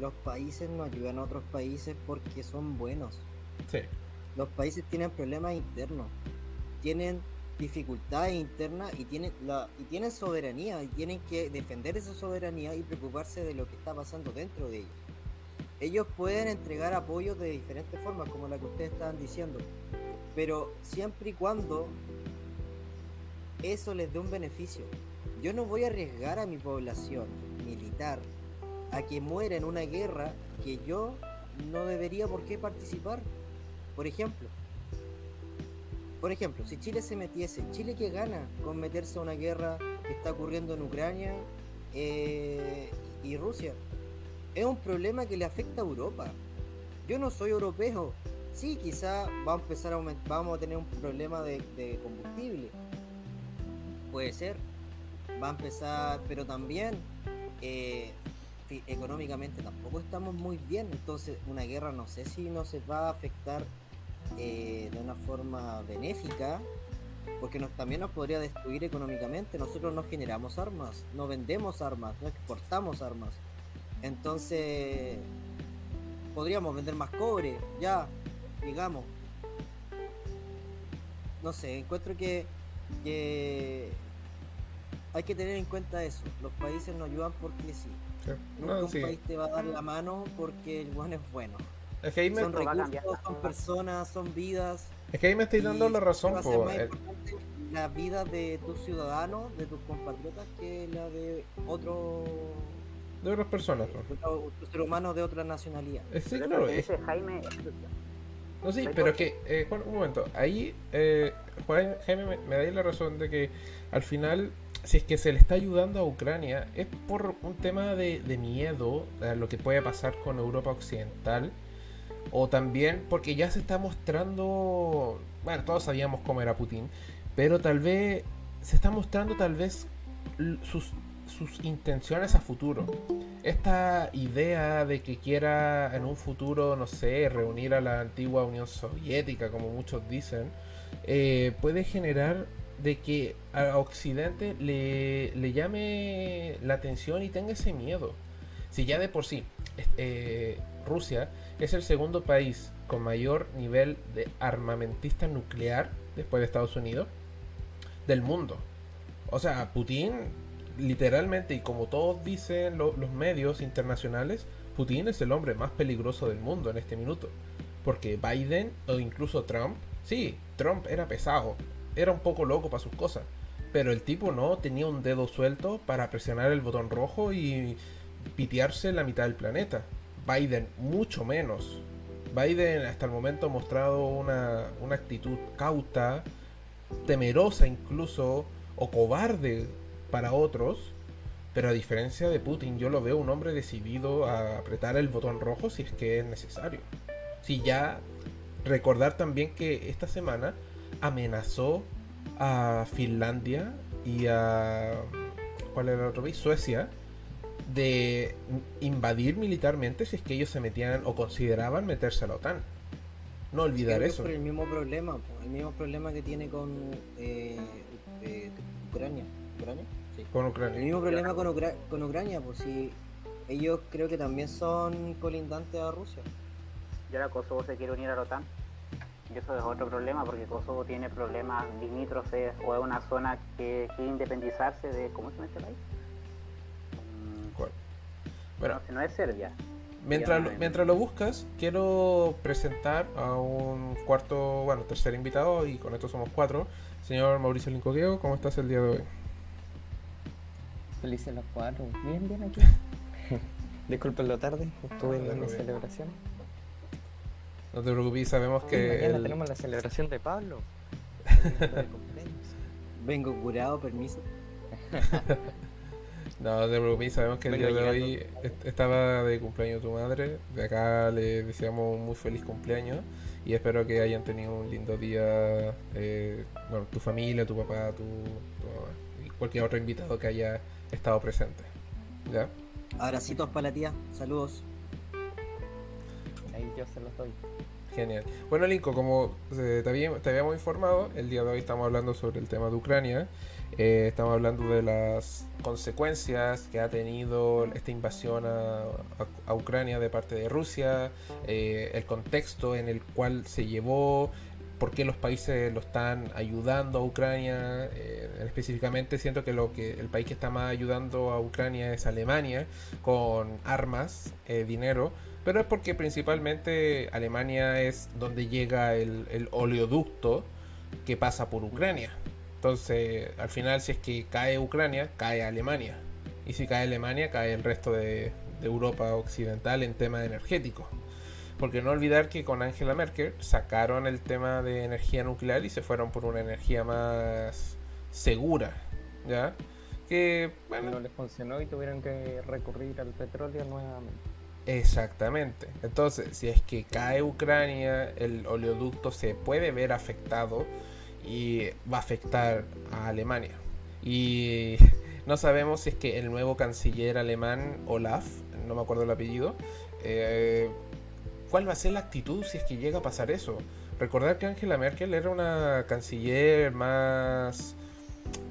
Los países no ayudan a otros países porque son buenos. Sí. Los países tienen problemas internos, tienen dificultades internas y tienen la y tienen soberanía y tienen que defender esa soberanía y preocuparse de lo que está pasando dentro de ellos. Ellos pueden entregar apoyo de diferentes formas, como la que ustedes estaban diciendo, pero siempre y cuando eso les dé un beneficio. Yo no voy a arriesgar a mi población militar a que muera en una guerra que yo no debería por qué participar. Por ejemplo, por ejemplo, si Chile se metiese, ¿Chile qué gana con meterse a una guerra que está ocurriendo en Ucrania eh, y Rusia? Es un problema que le afecta a Europa. Yo no soy europeo. Sí, quizá va a empezar a vamos a tener un problema de combustible, puede ser, va a empezar, pero también eh, económicamente tampoco estamos muy bien, entonces una guerra no sé si no se va a afectar eh, de una forma benéfica, porque nos, también nos podría destruir económicamente, nosotros no generamos armas, no vendemos armas, no exportamos armas, entonces podríamos vender más cobre, ya, digamos. No sé, encuentro que, que hay que tener en cuenta eso. Los países no ayudan porque sí. Nunca un país te va a dar la mano porque el buen es bueno. Es que ahí me son recursos, son personas, son vidas. Es que ahí me estoy dando la razón. Por la vida de tus ciudadanos, de tus compatriotas, que la de otro de otras personas. Otro, ser humano de otra nacionalidad. Eh, sí, claro. Ese Jaime. No, sí, pero es que, eh, Juan, un momento. Ahí, eh, Jaime, me, me da la razón de que al final si es que se le está ayudando a Ucrania, es por un tema de, miedo a lo que puede pasar con Europa Occidental, o también porque ya se está mostrando, bueno, todos sabíamos cómo era Putin, pero tal vez se está mostrando tal vez sus, sus intenciones a futuro. Esta idea de que quiera en un futuro, no sé, reunir a la antigua Unión Soviética, como muchos dicen, eh, puede generar de que a Occidente le, le, llame la atención y tenga ese miedo. Si ya de por sí eh, Rusia es el segundo país con mayor nivel de armamentista nuclear después de Estados Unidos del mundo. O sea, Putin literalmente y como todos dicen los medios internacionales, Putin es el hombre más peligroso del mundo en este minuto. Porque Biden o incluso Trump, sí, Trump era pesado, era un poco loco para sus cosas, pero el tipo no tenía un dedo suelto para presionar el botón rojo y pitearse la mitad del planeta. Biden mucho menos. Biden hasta el momento ha mostrado una, una actitud cauta, temerosa incluso, o cobarde para otros, pero a diferencia de Putin, yo lo veo un hombre decidido a apretar el botón rojo si es que es necesario. Si ya recordar también que esta semana amenazó a Finlandia y a ¿cuál era el otro país? Suecia de invadir militarmente si es que ellos se metían o consideraban meterse a la OTAN. No olvidar eso. el mismo problema, el mismo problema que tiene con eh, eh, Ucrania. ¿Ucrania? Con Ucrania. El mismo problema con, con Ucrania, pues si ellos creo que también son colindantes a Rusia. Y ahora Kosovo se quiere unir a la OTAN. Eso es otro problema porque Kosovo tiene problemas limítrofes o es una zona que quiere independizarse de. ¿Cómo se llama este país? Mm, ¿Cuál? Bueno, no, si no es Serbia. Mientras lo, mientras lo buscas, quiero presentar a un cuarto, bueno, tercer invitado, y con esto somos cuatro. Señor Mauricio Lincoqueo, ¿cómo estás el día de hoy? Felices los cuatro. Bien, bien aquí. [LAUGHS] Disculpen lo tarde, estuve en la celebración. No te preocupes, sabemos que. mañana tenemos la celebración de Pablo. Vengo curado, permiso. [LAUGHS] no, te preocupes, sabemos que el día de hoy estaba de cumpleaños tu madre. De acá le deseamos un muy feliz cumpleaños y espero que hayan tenido un lindo día. Eh, bueno, tu familia, tu papá, tu, y cualquier otro invitado que haya estado presente. ¿Ya? Abracitos para la tía, saludos. Ahí yo se los doy. Genial. Bueno, Linko, como eh, te, habíamos, informado, el día de hoy estamos hablando sobre el tema de Ucrania. Eh, estamos hablando de las consecuencias que ha tenido esta invasión a, Ucrania de parte de Rusia, eh, el contexto en el cual se llevó, por qué los países lo están ayudando a Ucrania. específicamente siento que lo que el país que está más ayudando a Ucrania es Alemania con armas, dinero pero es porque principalmente Alemania es donde llega el, oleoducto que pasa por Ucrania. Entonces, al final, si es que cae Ucrania, cae Alemania. Y si cae Alemania, cae el resto de, Europa occidental en tema energético. Porque no olvidar que con Angela Merkel sacaron el tema de energía nuclear y se fueron por una energía más segura. ¿Ya? Que no les funcionó y tuvieron que recurrir al petróleo nuevamente. Exactamente. Entonces, si es que cae Ucrania, el oleoducto se puede ver afectado y va a afectar a Alemania. Y [LAUGHS] no sabemos si es que el nuevo canciller alemán, Olaf, no me acuerdo el apellido, eh, ¿cuál va a ser la actitud si es que llega a pasar eso? Recordar que Angela Merkel era una canciller más,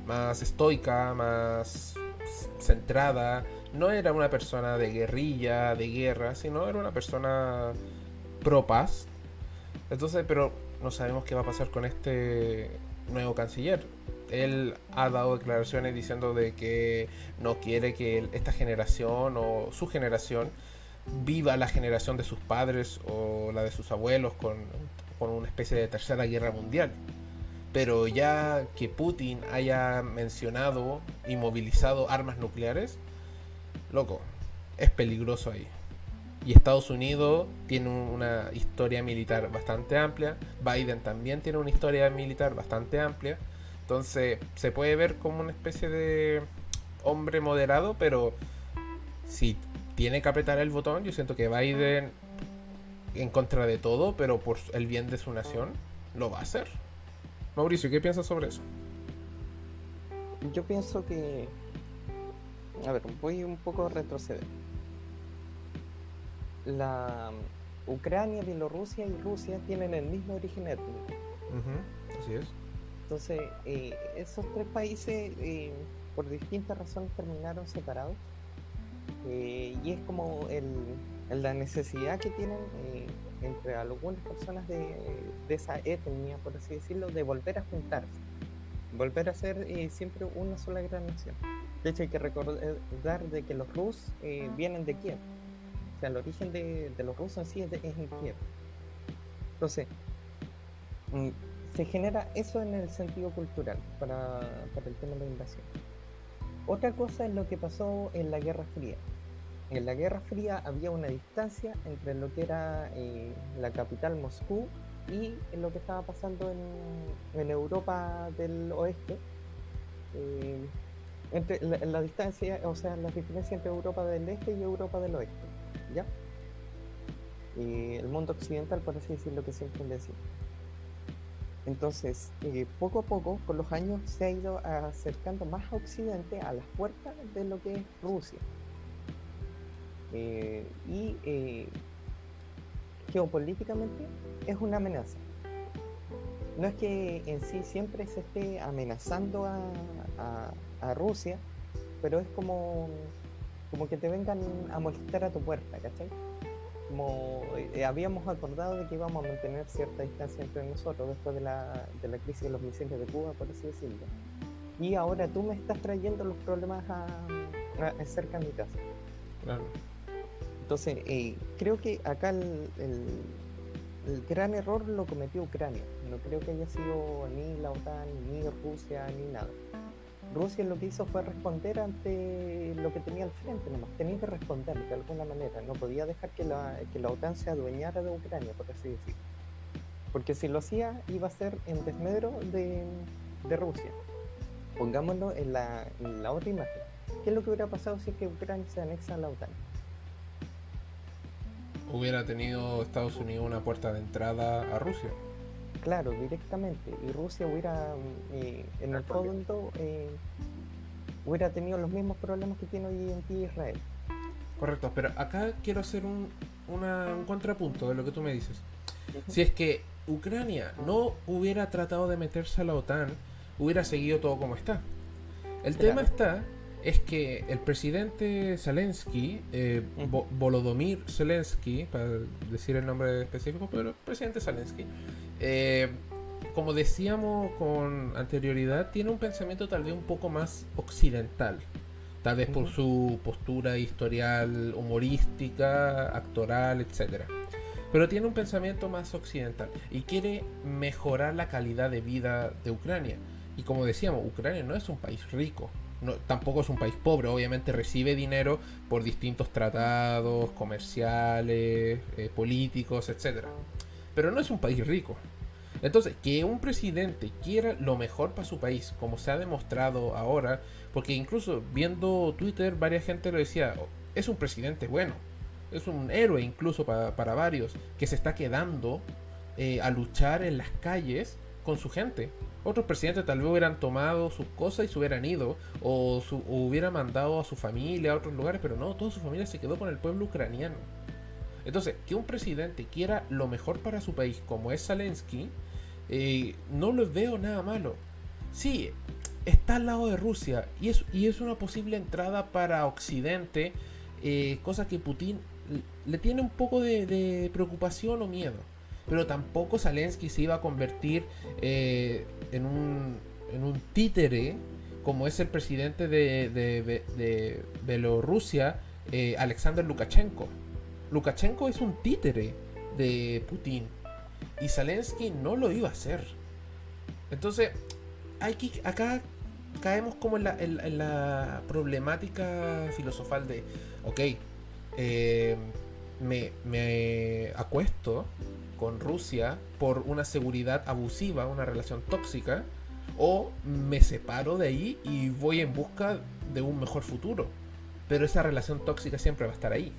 más estoica, más centrada, no era una persona de guerrilla, de guerra, sino era una persona pro paz. Entonces, pero no sabemos qué va a pasar con este nuevo canciller. Él ha dado declaraciones diciendo de que no quiere que esta generación o su generación viva la generación de sus padres o la de sus abuelos con, con una especie de tercera guerra mundial. Pero ya que Putin haya mencionado y movilizado armas nucleares, loco, es peligroso ahí. Y Estados Unidos tiene una historia militar bastante amplia. Biden también tiene una historia militar bastante amplia. Entonces se puede ver como una especie de hombre moderado, pero si tiene que apretar el botón, yo siento que Biden en contra de todo, pero por el bien de su nación, lo va a hacer. Mauricio, ¿qué piensas sobre eso? Yo pienso que a ver, voy un poco a retroceder. La Ucrania, Bielorrusia y Rusia tienen el mismo origen étnico. así es. Entonces, eh, esos tres países, eh, por distintas razones, terminaron separados. Eh, y es como el, la necesidad que tienen entre algunas personas de, de, esa etnia, por así decirlo, de volver a juntarse, volver a ser siempre una sola gran nación. De hecho, hay que recordar de que los Rus eh, vienen de Kiev. O sea, el origen de, de los rusos en sí es, de, es en Kiev. Entonces, mm, se genera eso en el sentido cultural para, para el tema de la invasión. Otra cosa es lo que pasó en la Guerra Fría. En la Guerra Fría había una distancia entre lo que era eh, la capital Moscú y lo que estaba pasando en, en Europa del Oeste. Eh, entre la, distancia, o sea, la diferencia entre Europa del Este y Europa del Oeste. ¿Ya? Y el mundo occidental, por así decirlo, que siempre decimos. Entonces, eh, poco a poco, con los años, se ha ido acercando más a Occidente, a las puertas de lo que es Rusia. Eh, y eh, geopolíticamente es una amenaza. No es que en sí siempre se esté amenazando a, a Rusia, pero es como, como que te vengan a molestar a tu puerta, ¿cachai? como eh, habíamos acordado de que íbamos a mantener cierta distancia entre nosotros después de la, de la crisis de los misiles de Cuba, por así decirlo. Y ahora tú me estás trayendo los problemas a, a cerca de mi casa. Claro. Entonces, eh, creo que acá el, el, el, gran error lo cometió Ucrania. No creo que haya sido ni la OTAN, ni Rusia, ni nada. Rusia lo que hizo fue responder ante lo que tenía al frente, nomás tenía que responder de alguna manera, no podía dejar que la, que la OTAN se adueñara de Ucrania, por así decirlo. Porque si lo hacía, iba a ser en desmedro de, de Rusia. Pongámoslo en la, en la otra imagen. ¿Qué es lo que hubiera pasado si es que Ucrania se anexa a la OTAN? Hubiera tenido Estados Unidos una puerta de entrada a Rusia. Claro, directamente. Y Rusia hubiera, eh, en el fondo, eh, hubiera tenido los mismos problemas que tiene hoy en día Israel. Correcto, pero acá quiero hacer un, una, un contrapunto de lo que tú me dices. Uh -huh. Si es que Ucrania no hubiera tratado de meterse a la OTAN, hubiera seguido todo como está. El claro. tema está es que el presidente Zelensky, eh, uh -huh. Volodymyr Zelensky, para decir el nombre específico, pero el presidente Zelensky, eh, como decíamos con anterioridad, tiene un pensamiento tal vez un poco más occidental. Tal vez uh -huh. por su postura historial humorística, actoral, etc. Pero tiene un pensamiento más occidental y quiere mejorar la calidad de vida de Ucrania. Y como decíamos, Ucrania no es un país rico, tampoco es un país pobre, obviamente recibe dinero por distintos tratados comerciales, eh, políticos, etc. Pero no es un país rico. Entonces, que un presidente quiera lo mejor para su país, como se ha demostrado ahora, porque incluso viendo Twitter, varias gente lo decía, es un presidente bueno, es un héroe incluso para, para varios, que se está quedando eh, a luchar en las calles con su gente. Otros presidentes tal vez hubieran tomado sus cosas y se hubieran ido, o, su, o hubieran mandado a su familia a otros lugares, pero no, toda su familia se quedó con el pueblo ucraniano. Entonces, que un presidente quiera lo mejor para su país, como es Zelensky, eh, no lo veo nada malo. Sí, está al lado de Rusia y es, una posible entrada para Occidente, eh, cosa que Putin le tiene un poco de, preocupación o miedo. Pero tampoco Zelensky se iba a convertir eh, en, un, en un títere como es el presidente de, de, de Bielorrusia, eh, Alexander Lukashenko. Lukashenko es un títere de Putin y Zelensky no lo iba a hacer. Entonces, hay que, acá caemos como en la, en, en la problemática filosofal de, ok, eh, me, me acuesto con Rusia por una seguridad abusiva, una relación tóxica, o me separo de ahí y voy en busca de un mejor futuro. Pero esa relación tóxica siempre va a estar ahí.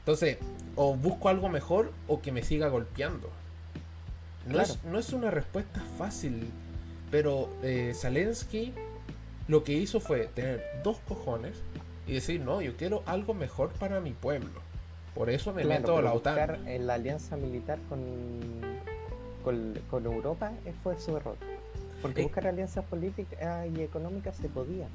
Entonces, o busco algo mejor o que me siga golpeando. No, claro. es, no es, una respuesta fácil, pero eh, Zelensky lo que hizo fue tener dos cojones y decir, no, yo quiero algo mejor para mi pueblo. Por eso me claro, meto a la OTAN. En la alianza militar con, con, con Europa fue su error. Porque eh, buscar alianzas políticas y económicas se podía.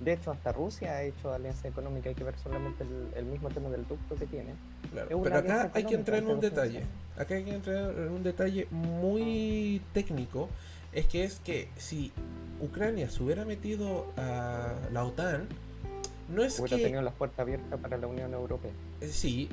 De hecho, hasta Rusia ha hecho alianza económica, hay que ver solamente el, el mismo tema del ducto que tiene. Claro, Pero acá hay que entrar en un detalle. Acá hay que entrar en un detalle muy técnico. Es que es que si Ucrania se hubiera metido a la OTAN, no es Hubiera que tenido las puertas abiertas para la Unión Europea. Eh, Sí,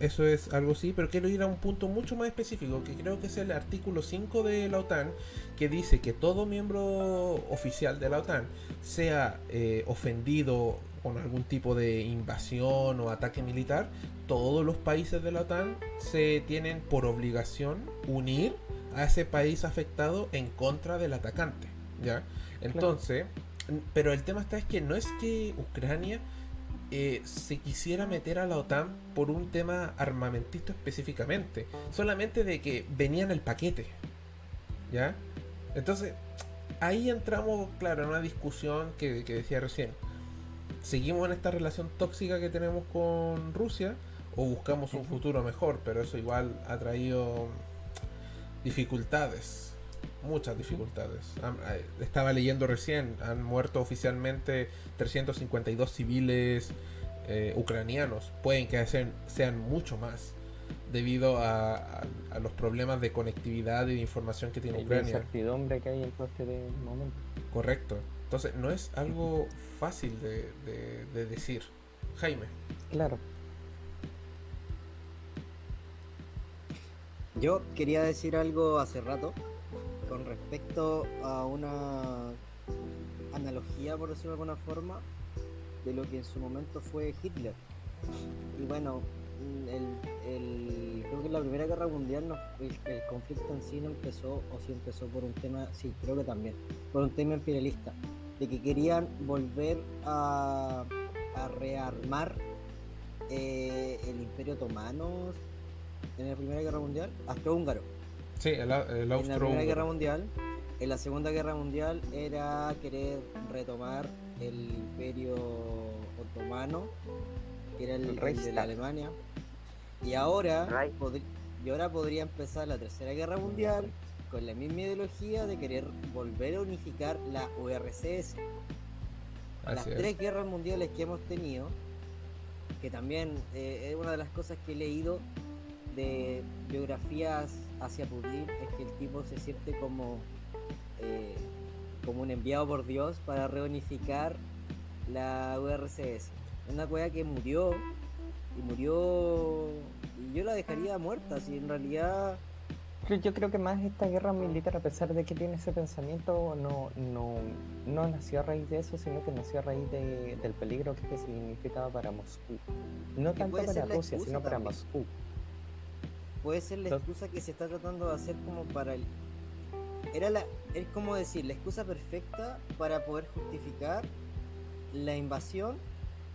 eso es algo sí, pero quiero ir a un punto mucho más específico, que creo que es el artículo 5 de la OTAN, que dice que todo miembro oficial de la OTAN sea eh, ofendido con algún tipo de invasión o ataque militar, todos los países de la OTAN se tienen por obligación unir a ese país afectado en contra del atacante, ¿ya? Entonces, pero el tema está es que no es que Ucrania eh, se quisiera meter a la OTAN por un tema armamentista específicamente, solamente de que venía en el paquete, ¿ya? Entonces, ahí entramos, claro, en una discusión que, que decía recién. ¿Seguimos en esta relación tóxica que tenemos con Rusia o buscamos un futuro mejor? Pero eso igual ha traído dificultades, muchas dificultades. Estaba leyendo recién, han muerto oficialmente 352 civiles eh, ucranianos. Pueden que sean, sean mucho más debido a, a- a los problemas de conectividad y de información que tiene Y la Ucrania. incertidumbre que hay en todo este momento. Correcto. Entonces no es algo fácil de, de- de decir. Jaime. Claro. Yo quería decir algo hace rato con respecto a una analogía, por decirlo de alguna forma, de lo que en su momento fue Hitler. Y bueno, el, creo que la Primera Guerra Mundial, no, el, el conflicto en sí no empezó, o sí empezó por un tema, sí, creo que también, por un tema imperialista, de que querían volver a, rearmar eh, el Imperio Otomano en la Primera Guerra Mundial, húngaro Sí, el, el en la Primera Guerra Mundial. En la Segunda Guerra Mundial era querer retomar el Imperio Otomano, que era el, El el de la Alemania. Y ahora, y ahora podría empezar la Tercera Guerra Mundial con la misma ideología de querer volver a unificar la URSS. Las es. tres guerras mundiales que hemos tenido, que también eh, es una de las cosas que he leído de biografías hacia Putin, es que el tipo se siente como, eh, como un enviado por Dios para reunificar la URSS. Una cueva que murió y murió y yo la dejaría muerta, si en realidad Yo creo que más esta guerra militar, a pesar de que tiene ese pensamiento, no, no, no nació a raíz de eso, sino que nació a raíz de- del peligro que significaba para Moscú. No tanto para Rusia, sino para. Moscú. Puede ser la excusa que se está tratando de hacer como para el era la es como decir la excusa perfecta para poder justificar la invasión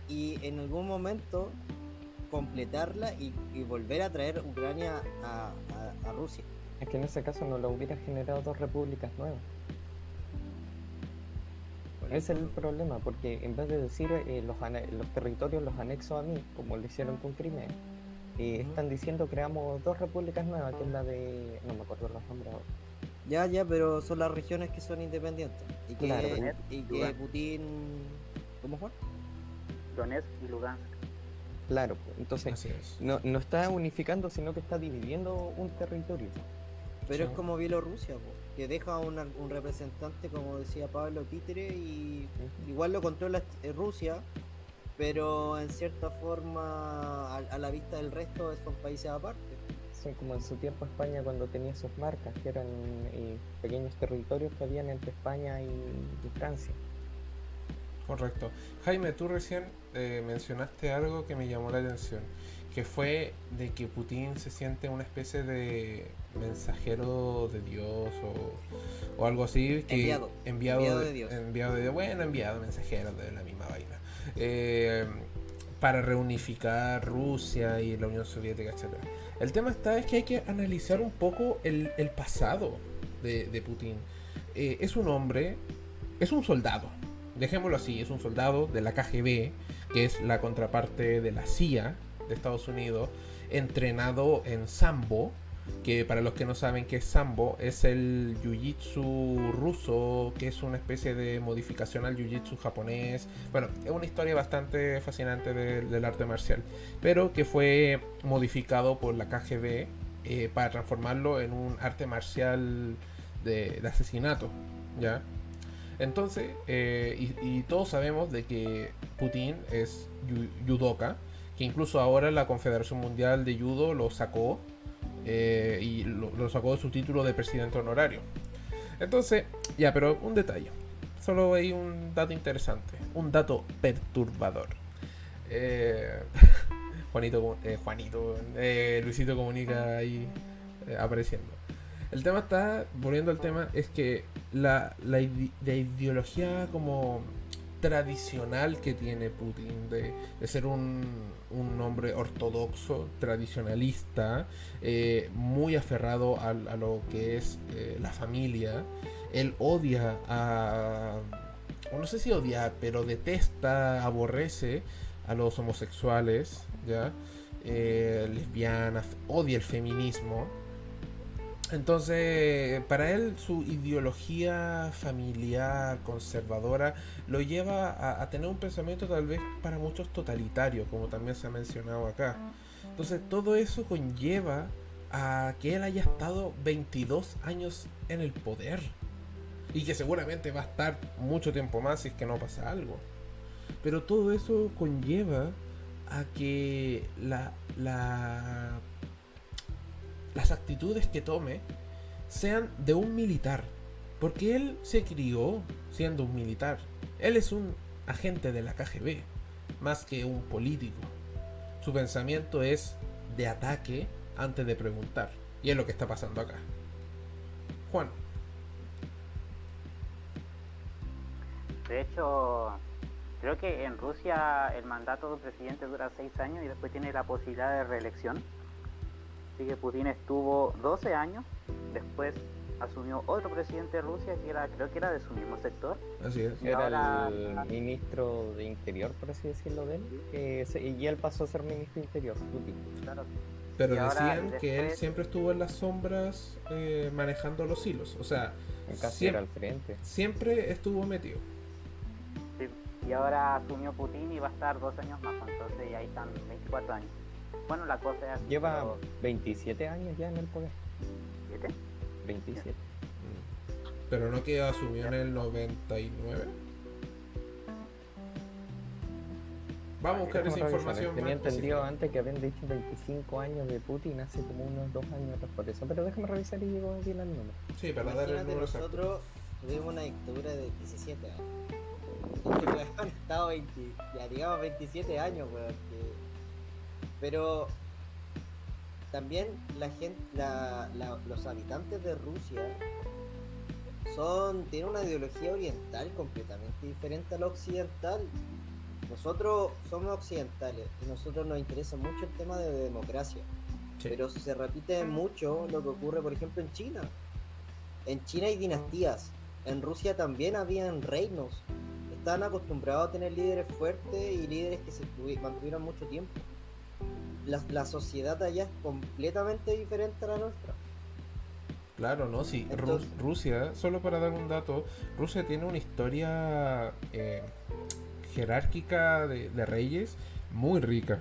y en algún momento completarla y, y volver a traer Ucrania a, a- a Rusia Es que en ese caso no lo hubiera generado dos repúblicas nuevas. Ese es el problema, porque en vez de decir eh, los, los territorios los anexo a mí, como lo hicieron con Crimea, eh, Ujú. están diciendo creamos dos repúblicas nuevas, que es la de... no me acuerdo los nombres ahora. ya ya pero son las regiones que son independientes y que, Claro. y que. Putin ¿cómo fue? Donetsk y Lugansk. Claro, pues, entonces no, no está unificando, sino que está dividiendo un territorio. Pero Sí. es como Bielorrusia, po, que deja una- un representante, como decía Pablo Títere, y igual lo controla eh, Rusia, pero en cierta forma, a, a la vista del resto, son países aparte. Son como en su tiempo España cuando tenía sus marcas, que eran eh, pequeños territorios que habían entre España y, y Francia. Correcto. Jaime, tú recién eh, mencionaste algo que me llamó la atención, que fue de que Putin se siente una especie de mensajero de Dios o, o algo así. Que Enviado. Enviado, Enviado de Dios. enviado de- bueno, enviado, mensajero de la misma vaina. Eh, para reunificar Rusia y la Unión Soviética, etcétera. El tema está es que hay que analizar un poco el, pasado de, de Putin. Eh, es un hombre, es un soldado, dejémoslo así, es un soldado de la KGB, que es la contraparte de la CIA de Estados Unidos, entrenado en Sambo, que para los que no saben qué es Sambo, es el jiu-jitsu ruso, que es una especie de modificación al jiu-jitsu japonés. Bueno, es una historia bastante fascinante del, arte marcial, pero que fue modificado por la KGB eh, para transformarlo en un arte marcial de, asesinato, ¿ya? Entonces, eh, y, todos sabemos de que Putin es yu- judoka, que incluso ahora la Confederación Mundial de Judo lo sacó eh, y lo, sacó de su título de presidente honorario. Entonces, ya, pero un detalle. Solo hay un dato interesante, un dato perturbador. Eh, [LAUGHS] Juanito, eh, Juanito, Luisito comunica ahí apareciendo. El tema está, volviendo al tema, es que la, la, ide- la ideología como tradicional que tiene Putin de ser un, un hombre ortodoxo, tradicionalista, eh, muy aferrado a, lo que es eh, la familia. Él odia a... no sé si odia, pero detesta, aborrece a los homosexuales, ¿ya? Eh, lesbianas, odia el feminismo. Entonces, para él su ideología familiar, conservadora, lo lleva a, tener un pensamiento tal vez para muchos totalitario, como también se ha mencionado acá. Entonces, todo eso conlleva a que él haya estado 22 años en el poder. Y que seguramente va a estar mucho tiempo más si es que no pasa algo. Pero todo eso conlleva a que la, la las actitudes que tome sean de un militar. Porque él se crió siendo un militar. Él es un agente de la KGB, más que un político. Su pensamiento es de ataque antes de preguntar. Y es lo que está pasando acá. Juan. De hecho, creo que en Rusia el mandato del presidente dura seis años y después tiene la posibilidad de reelección. Así que Putin estuvo 12 años, después asumió otro presidente de Rusia que era, creo que era de su mismo sector. Así es. Y Era ahora- el ministro de Interior, por así decirlo, de él. que se- y él pasó a ser ministro de Interior, Putin. Claro. Pero Y decían que él siempre estuvo en las sombras eh, manejando los hilos. O sea, Casi Siem- era al frente. siempre estuvo metido. Sí, Y ahora asumió Putin y va a estar dos años más, entonces ya ahí están 24 años. Bueno, la cosa es así, Lleva pero- 27 años ya en el poder. ¿siete? 27. Mm. Pero no que asumió en el 99. Vamos a buscar esa información Tenía entendido específica. antes que habían dicho 25 años de Putin hace como unos dos años atrás por eso. Pero déjame revisar y llego bien al número. Sí, para dar el Imagínate, número exacto. nosotros tuvimos una dictadura de 17 años. Este weón ha estado 20, ya digamos 27 años, weón. que- Pero también la gente, la- la- los habitantes de Rusia son, tienen una ideología oriental completamente diferente a la occidental. Nosotros somos occidentales y nosotros nos interesa mucho el tema de democracia. Sí. Pero se repite mucho lo que ocurre, por ejemplo, en China. En China hay dinastías. En Rusia también habían reinos. Estaban acostumbrados a tener líderes fuertes y líderes que se tuvi- mantuvieron mucho tiempo. La, la sociedad allá es completamente diferente a la nuestra. Claro, ¿no? Sí, Ru- Rusia, solo para dar un dato, Rusia tiene una historia eh, jerárquica de, de reyes muy rica.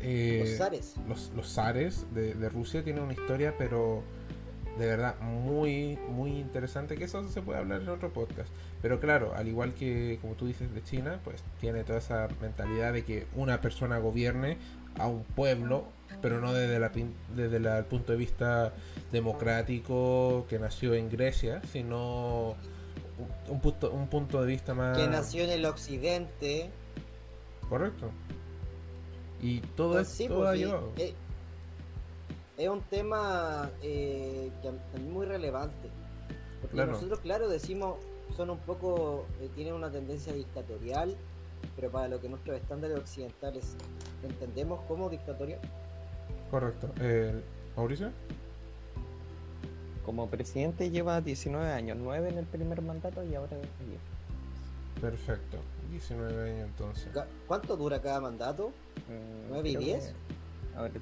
Eh, Los zares. los, los zares de, de Rusia tienen una historia, pero de verdad muy, muy interesante, que eso se puede hablar en otro podcast. Pero claro, al igual que como tú dices de China, pues tiene toda esa mentalidad de que una persona gobierne a un pueblo, pero no desde, la, desde la- el punto de vista democrático que nació en Grecia, sino un, un punto, un punto de vista más... Que nació en el occidente. Correcto. Y todo, sí, pues, ha sí, llevado. eh, es un tema eh, que muy relevante. Porque Claro. nosotros, claro, decimos, son un poco, eh, tienen una tendencia dictatorial, pero para lo que nuestros estándares occidentales entendemos como dictatorial. Correcto. Eh, ¿Mauricio? Como presidente lleva 19 años, 9 en el primer mandato y ahora 10. Perfecto. 19 años entonces. ¿Cuánto dura cada mandato? Mm, ¿Nueve y creo diez? que- A ver,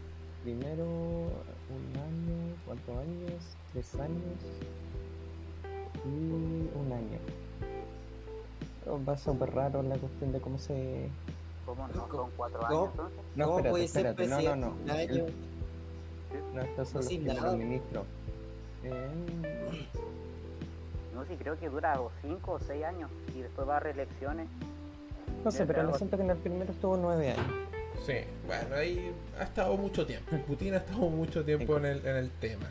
primero un año, cuatro años, tres años y un año. Pero va súper raro la cuestión de cómo se... ¿Cómo no son cuatro años entonces? No, ¿Cómo espérate, puede ser no, no, no. El- No, esto solo Sin es nada. ministro. Eh, No, sí, creo que dura o cinco o seis años y después va a reelecciones. no sé, pero lo siento que en el primero estuvo nueve años. Sí, bueno, ahí ha estado mucho tiempo. Putin ha estado mucho tiempo en el, en el tema.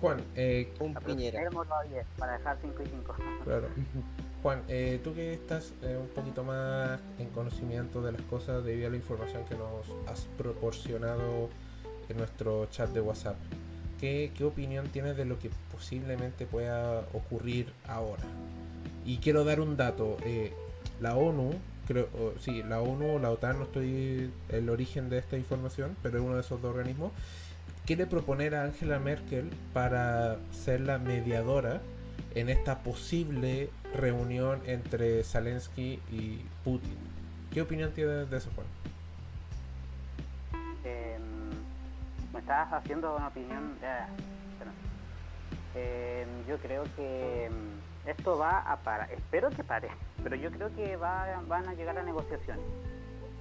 Juan, eh, Un piñera. Aproximémoslo a 10 para dejar 5 y 5. claro. [LAUGHS] Juan, eh, tú que estás eh, un poquito más en conocimiento de las cosas debido a la información que nos has proporcionado en nuestro chat de WhatsApp, ¿qué, opinión tienes de lo que posiblemente pueda ocurrir ahora? Y quiero dar un dato. eh, la ONU, creo, sí, la ONU o la OTAN, no estoy el origen de esta información, pero es uno de esos dos organismos, quiere proponer a Angela Merkel para ser la mediadora en esta posible reunión entre Zelensky y Putin. ¿Qué opinión tienes de eso, Juan? Em, me estabas haciendo una opinión. Em, yo creo que em, esto va a parar. Espero que pare, [LAUGHS] pero yo creo que va, van a llegar a negociaciones.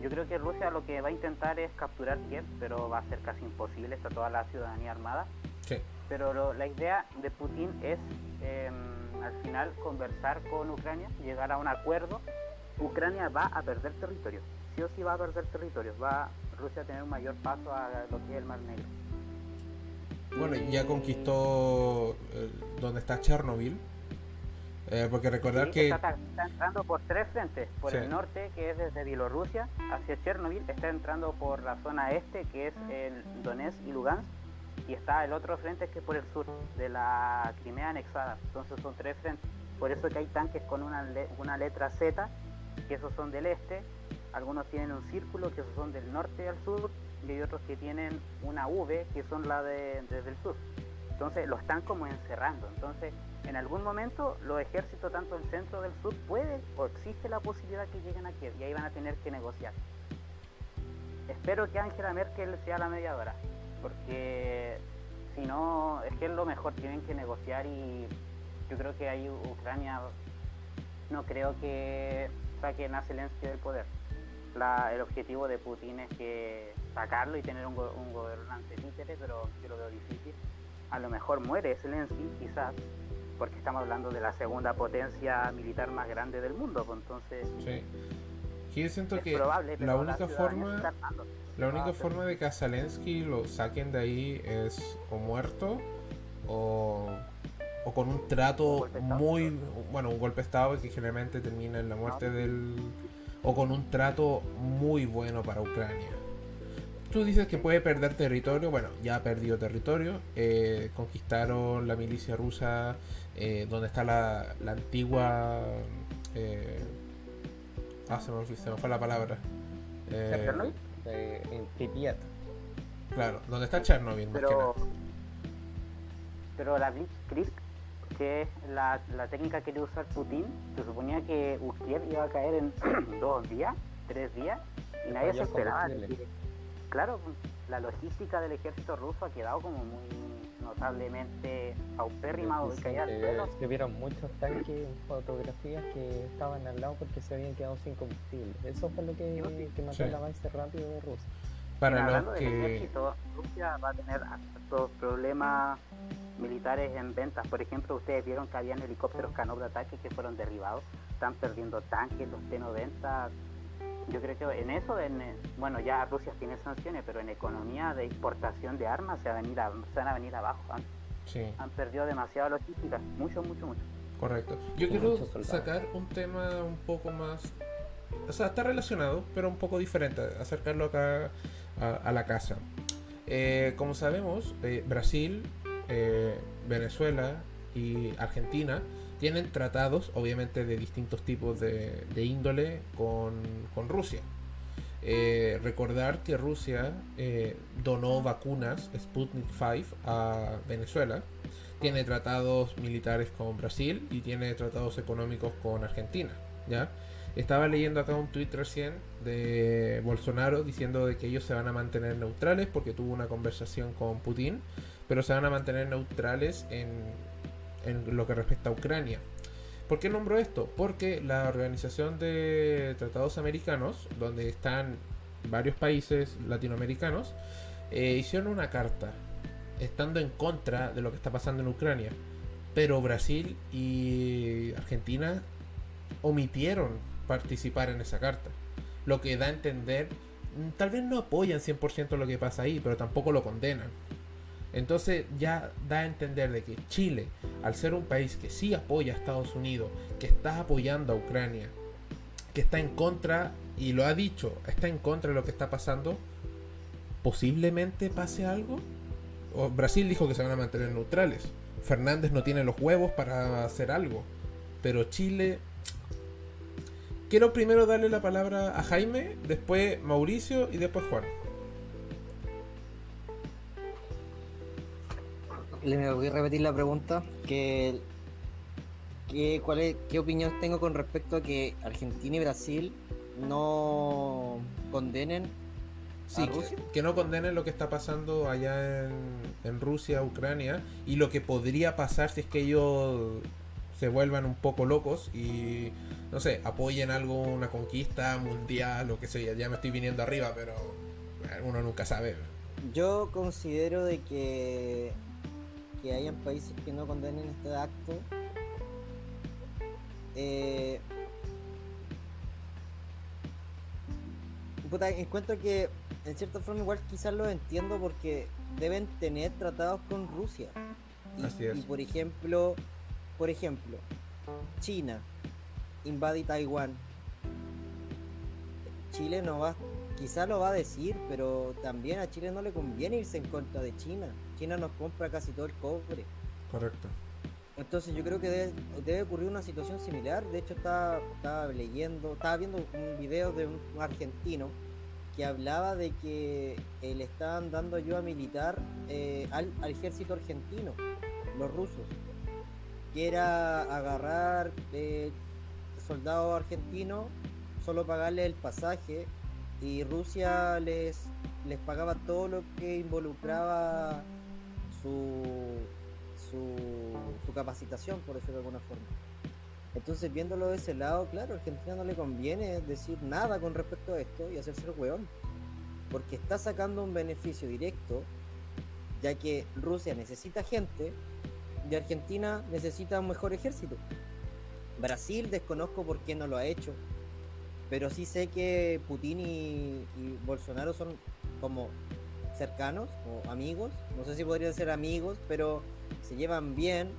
Yo creo que Rusia lo que va a intentar es capturar Kiev, pero va a ser casi imposible. Está toda la ciudadanía armada. Sí, Pero lo- la idea de Putin es em, al final conversar con Ucrania, llegar a un acuerdo. Ucrania va a perder territorio, sí o sí va a perder territorios, va Rusia a tener un mayor paso a lo que es el Mar Negro. bueno, ya conquistó eh, donde está Chernobyl. Eh, porque recordar Sí, que... está, está entrando por tres frentes, por Sí. el norte que es desde Bielorrusia hacia Chernobyl, está entrando por la zona este que es el Donetsk y Lugansk y está el otro frente que es por el sur de la Crimea anexada, entonces son tres frentes, por eso que hay tanques con una, una letra Z, que esos son del este, algunos tienen un círculo que esos son del norte al sur y hay otros que tienen una V que son la de desde el sur. Entonces lo están como encerrando. Entonces, en algún momento los ejércitos tanto del centro del sur puede o existe la posibilidad que lleguen aquí y ahí van a tener que negociar. Espero que Angela Merkel sea la mediadora, porque si no, es que es lo mejor, tienen que negociar y yo creo que ahí Ucrania no creo que saquen a Zelensky del poder. La- el objetivo de Putin es que sacarlo y tener un, go- un gobernante títere, pero yo lo veo difícil. A lo mejor muere Zelensky, quizás, porque estamos hablando de la segunda potencia militar más grande del mundo, pues entonces Sí. Yo siento es que probable, pero la única ciudadanía forma... La única Ah, forma de que a Zelensky lo saquen de ahí es o muerto o, o con un trato Un muy bueno un golpe de estado que generalmente termina en la muerte del o con un trato muy bueno para Ucrania. Tú dices que puede perder territorio, bueno, ya ha perdido territorio, eh, conquistaron la milicia rusa eh, donde está la, la antigua... eh, ah, se me, fue la palabra. Eh. De- en Pripyat. Claro, donde está Chernobyl, más que Pero, nada. pero la Blitzkrieg, que es la, la técnica que quiere usar Putin, se suponía que Kiev iba a caer en [CLEARS THROAT] dos días, tres días, y nadie se esperaba. Claro, la logística del ejército ruso ha quedado como muy notablemente paupérrima o caída al suelo. Se vieron muchos tanques en fotografías que estaban al lado porque se habían quedado sin combustible. Eso fue lo que, que mató Sí. el avance rápido de Rusia. Para hablando los del que. ejército, Rusia va a tener estos problemas militares en ventas. Por ejemplo, ustedes vieron que habían helicópteros Canop de ataque que fueron derribados. Están perdiendo tanques, los T-90. Yo creo que en eso, en, eh, bueno, ya Rusia tiene sanciones, pero en economía de exportación de armas se, va a venir a- se van a venir abajo. Han, Sí, han perdido demasiada logística. Mucho, mucho, mucho. correcto. Yo quiero sacar un tema un poco más. O sea, está relacionado, pero un poco diferente. Acercarlo acá a, a la casa. Eh, como sabemos, eh, Brasil, eh, Venezuela y Argentina tienen tratados, obviamente, de distintos tipos de, índole con, Rusia. Eh, recordar que Rusia eh, donó vacunas Sputnik 5 a Venezuela. Tiene tratados militares con Brasil y tiene tratados económicos con Argentina. ¿ya? Estaba leyendo acá un tweet recién de Bolsonaro diciendo de que ellos se van a mantener neutrales porque tuvo una conversación con Putin, pero se van a mantener neutrales en, en lo que respecta a Ucrania. ¿Por qué nombro esto? Porque la Organización de Tratados Americanos, donde están varios países latinoamericanos, eh, hicieron una carta estando en contra de lo que está pasando en Ucrania. Pero Brasil y Argentina omitieron participar en esa carta. Lo que da a entender, mm, tal vez no apoyan 100% lo que pasa ahí, pero tampoco lo condenan. Entonces ya da a entender de que Chile, al ser un país que sí apoya a Estados Unidos, que está apoyando a Ucrania, que está en contra, y lo ha dicho, está en contra de lo que está pasando, posiblemente pase algo. Brasil dijo que se van a mantener neutrales. Fernández no tiene los huevos para hacer algo. Pero Chile... Quiero primero darle la palabra a Jaime, después Mauricio y después Juan. Le voy a repetir la pregunta. Que, que, ¿cuál es, ¿Qué opinión tengo con respecto a que Argentina y Brasil no condenen Sí, ¿A que, que no condenen lo que está pasando allá en, en Rusia, Ucrania, y lo que podría pasar si es que ellos se vuelvan un poco locos y, no sé, apoyen algo, una conquista mundial o que sea. Ya me estoy viniendo arriba, pero uno nunca sabe. Yo considero de que, que hayan países que no condenen este acto. Eh, puta, encuentro que en cierta forma igual quizás lo entiendo porque deben tener tratados con Rusia. Y, Así es. y por ejemplo, por ejemplo, China invade Taiwán. Chile no va, quizás lo va a decir, pero también a Chile no le conviene irse en contra de China. China nos compra casi todo el cobre. Correcto. Entonces yo creo que debe, debe ocurrir una situación similar. De hecho estaba, estaba leyendo, estaba viendo un video de un argentino que hablaba de que eh, le estaban dando ayuda militar eh, al, al ejército argentino, los rusos, que era agarrar eh, soldados argentinos, solo pagarle el pasaje y Rusia les, les pagaba todo lo que involucraba su, su, capacitación, por decirlo de alguna forma. Entonces, viéndolo de ese lado, claro, Argentina no le conviene decir nada con respecto a esto y hacerse el hueón. Porque está sacando un beneficio directo, ya que Rusia necesita gente y Argentina necesita un mejor ejército. Brasil desconozco por qué no lo ha hecho, pero sí sé que Putin y Bolsonaro son como cercanos o amigos. No sé si podrían ser amigos, pero se llevan bien.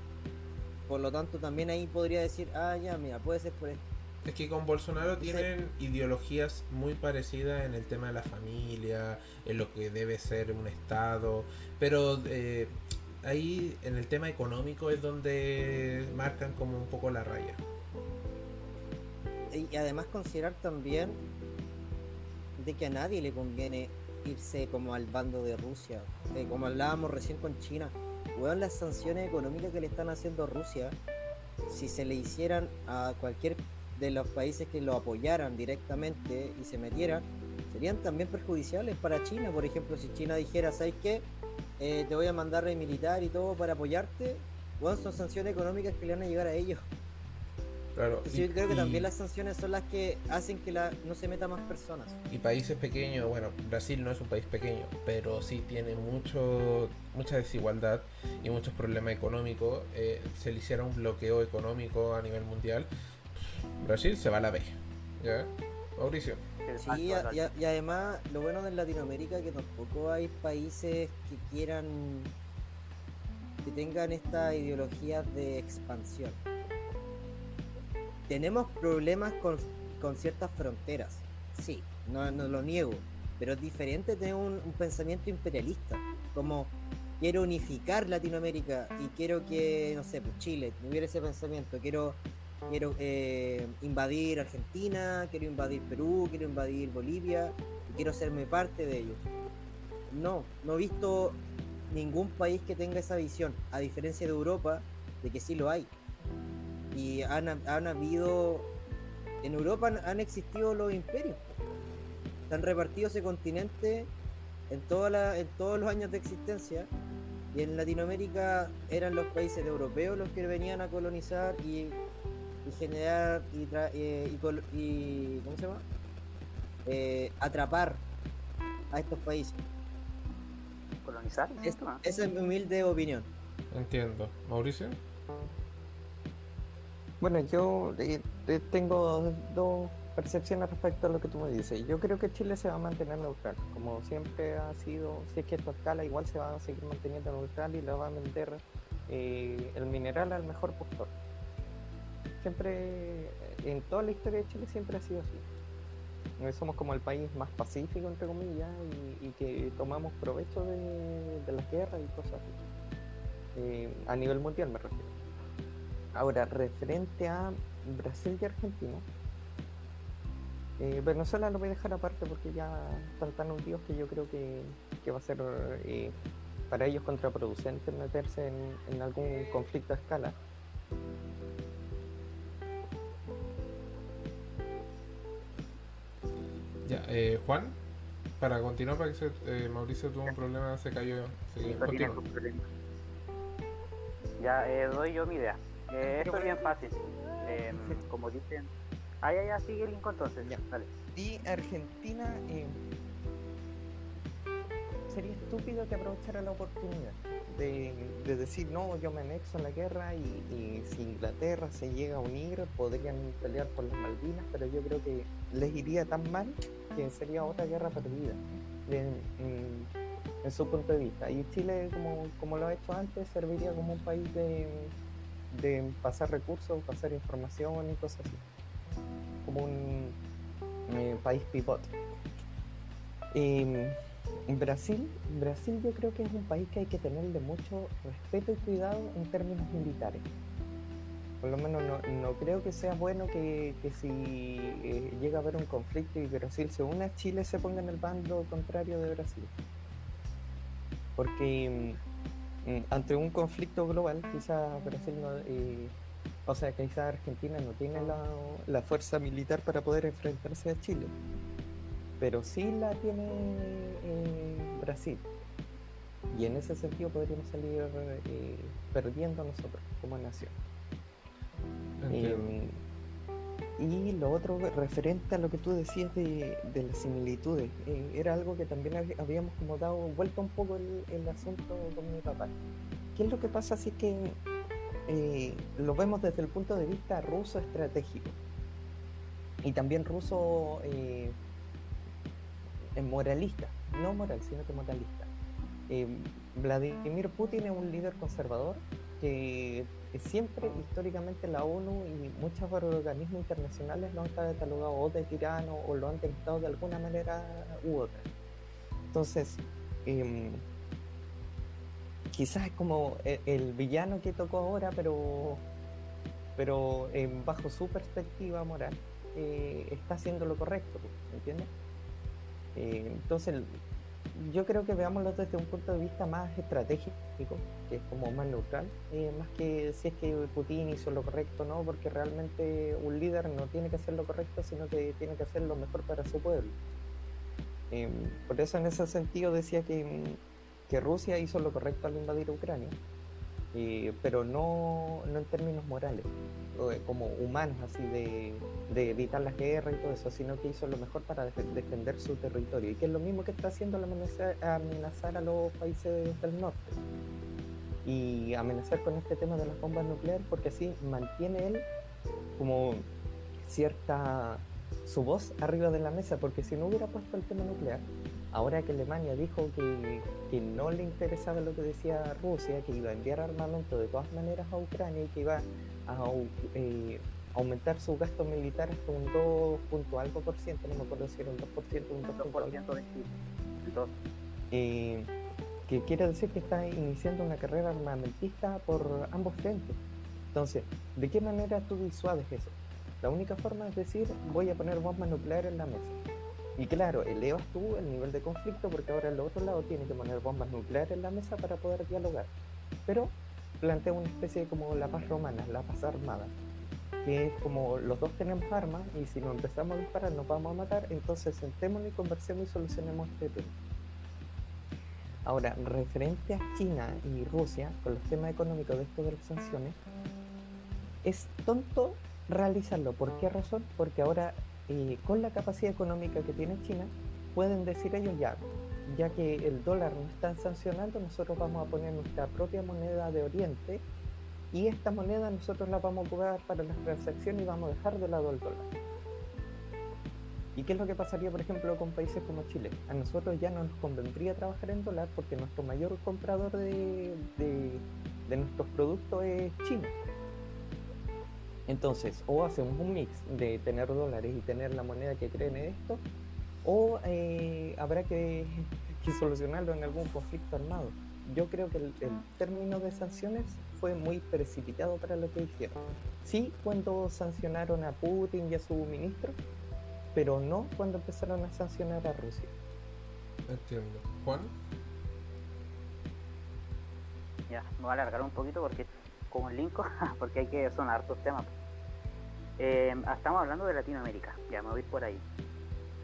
Por lo tanto, también ahí podría decir, ah, ya, mira, puede ser por esto. Es que con Bolsonaro tienen ideologías muy parecidas en el tema de la familia, en lo que debe ser un Estado, pero eh, ahí en el tema económico es donde marcan como un poco la raya. Y además considerar también de que a nadie le conviene irse como al bando de Rusia. Como hablábamos recién con China. Weón, las sanciones económicas que le están haciendo Rusia, si se le hicieran a cualquier de los países que lo apoyaran directamente y se metieran, serían también perjudiciales para China. Por ejemplo, si China dijera, ¿sabes qué? Eh, te voy a mandar militar y todo para apoyarte. Bueno, son sanciones económicas que le van a llegar a ellos. Claro. Entonces, y- yo creo que y- también las sanciones son las que hacen que la, no se meta más personas. Y países pequeños, bueno, Brasil no es un país pequeño, pero sí tiene mucho, mucha desigualdad y muchos problemas económicos. Eh, se le hiciera un bloqueo económico a nivel mundial, Brasil se va a la B. ¿Ya? Mauricio. Sí, y a- y además lo bueno de Latinoamérica es que tampoco hay países que quieran que tengan esta ideología de expansión. Tenemos problemas con, con ciertas fronteras, sí, no, lo niego, pero es diferente tener un, pensamiento imperialista, como quiero unificar Latinoamérica y quiero que, no sé, pues Chile tuviera ese pensamiento, quiero quiero eh, invadir Argentina, quiero invadir Perú, quiero invadir Bolivia y quiero hacerme parte de ellos. No, no he visto ningún país que tenga esa visión, a diferencia de Europa, de que sí lo hay. Y han, han habido en Europa han, han existido los imperios. Están repartidos ese continente en, toda la- en todos los años de existencia. Y en Latinoamérica eran los países europeos los que venían a colonizar y, y generar y, tra- eh, y y- ¿cómo se llama? Eh, atrapar a estos países. colonizar. Es- esa es mi humilde opinión. Entiendo. Mauricio. Bueno, yo eh, eh, tengo dos percepciones respecto a lo que tú me dices. Yo creo que Chile se va a mantener neutral, como siempre ha sido, si es que esto escala, igual se va a seguir manteniendo neutral y le va a vender eh, el mineral al mejor postor. Siempre, en toda la historia de Chile siempre ha sido así. Somos como el país más pacífico, entre comillas, y, que tomamos provecho de, de las guerras y cosas así. A nivel mundial me refiero. Ahora, referente a Brasil y Argentina, eh, Venezuela lo voy a dejar aparte porque ya están tan hundidos que yo creo que, que va a ser eh, para ellos contraproducente meterse en, en algún conflicto a escala. Ya, eh, Juan, para continuar, para que se- eh, Mauricio tuvo un problema, se cayó. Sí, continúa. sus problemas. Ya eh, doy yo mi idea. Eh, esto es bien fácil. Eh, como dicen. Ah, ya, ya, sigue el Linco entonces. Ya. Dale. Y Argentina eh, sería estúpido que aprovechara la oportunidad de, de decir, no, yo me anexo a la guerra y, si Inglaterra se llega a unir podrían pelear por las Malvinas, pero yo creo que les iría tan mal que sería otra guerra perdida en- en su punto de vista. Y Chile, como, como lo ha hecho antes, serviría como un país de, de pasar recursos, pasar información y cosas así. Como un eh, país pivot. Em, Brasil, Brasil yo creo que es un país que hay que tenerle mucho respeto y cuidado en términos militares. Por lo menos no, no creo que sea bueno que, que si eh, llega a haber un conflicto y Brasil se une a Chile se ponga en el bando contrario de Brasil. Porque mm, ante un conflicto global, quizá Brasil no, eh, o sea, quizá Argentina no tiene la, la fuerza militar para poder enfrentarse a Chile, pero sí la tiene eh, Brasil. Y en ese sentido podríamos salir eh, perdiendo nosotros como nación. Y lo otro referente a lo que tú decías de, de las similitudes, eh, era algo que también hab- habíamos como dado vuelta un poco el, el asunto con mi papá. ¿Qué es lo que pasa si es que eh, lo vemos desde el punto de vista ruso estratégico? Y también ruso eh, moralista, no moral, sino que moralista. Vladimir Putin es un líder conservador que siempre históricamente la ONU y muchos organismos internacionales lo han catalogado o de tirano o lo han tentado de alguna manera u otra. Entonces, em, quizás es como e- el, villano que tocó ahora, pero, pero em, bajo su perspectiva moral, eh, está haciendo lo correcto, ¿entiendes? Eh, entonces, yo creo que veámoslo desde un punto de vista más estratégico, que es como más neutral, eh, más que si es que Putin hizo lo correcto no, porque realmente un líder no tiene que hacer lo correcto, sino que tiene que hacer lo mejor para su pueblo. Eh, por eso en ese sentido decía que, mm, que Rusia hizo lo correcto al invadir Ucrania, eh, pero no, no en términos morales, como humanos, así de, evitar las guerras y todo eso, sino que hizo lo mejor para defe- defender su territorio, y que es lo mismo que está haciendo al amenazar, amenazar a los países del norte. Y amenazar con este tema de las bombas nucleares, porque así mantiene él como cierta su voz arriba de la mesa, porque si no hubiera puesto el tema nuclear, ahora que Alemania dijo que, que no le interesaba lo que decía Rusia, que iba a enviar armamento de todas maneras a Ucrania y que iba a eh, aumentar su gasto militar hasta un 2 punto algo por ciento, no me acuerdo si era un 2 por ciento, un 2 punto algo. 2% de Chile. Eh, que quiere decir que está iniciando una carrera armamentista por ambos frentes. Entonces, ¿de qué manera tú disuades eso? La única forma es decir, voy a poner bombas nucleares en la mesa. Y claro, elevas tú el nivel de conflicto porque ahora el otro lado tiene que poner bombas nucleares en la mesa para poder dialogar. Pero plantea una especie de como la paz romana, la paz armada. que es como los dos tenemos armas y si nos empezamos a disparar nos vamos a matar, entonces sentémonos y conversemos y solucionemos este tema. Ahora, referente a China y Rusia, con los temas económicos de esto de las sanciones, es tonto realizarlo. ¿Por qué razón? Porque ahora, eh, con la capacidad económica que tiene China, pueden decir ellos ya, ya que el dólar no están sancionando, nosotros vamos a poner nuestra propia moneda de Oriente y esta moneda nosotros la vamos a ocupar para las transacciones y vamos a dejar de lado el dólar. ¿Y qué es lo que pasaría, por ejemplo, con países como Chile? A nosotros ya no nos convendría trabajar en dólar porque nuestro mayor comprador de, de, nuestros productos es China. Entonces, o hacemos un mix de tener dólares y tener la moneda que creen en esto, o eh, habrá que, [LAUGHS] que, solucionarlo en algún conflicto armado. Yo creo que el, término de sanciones fue muy precipitado para lo que hicieron. Sí, cuando sancionaron a Putin y a su ministro, pero no cuando empezaron a sancionar a Rusia. Entiendo. Juan. Ya, me voy a alargar un poquito porque como el link, [LAUGHS] porque hay que sonar hartos temas. Eh, estamos hablando de Latinoamérica, ya me voy por ahí.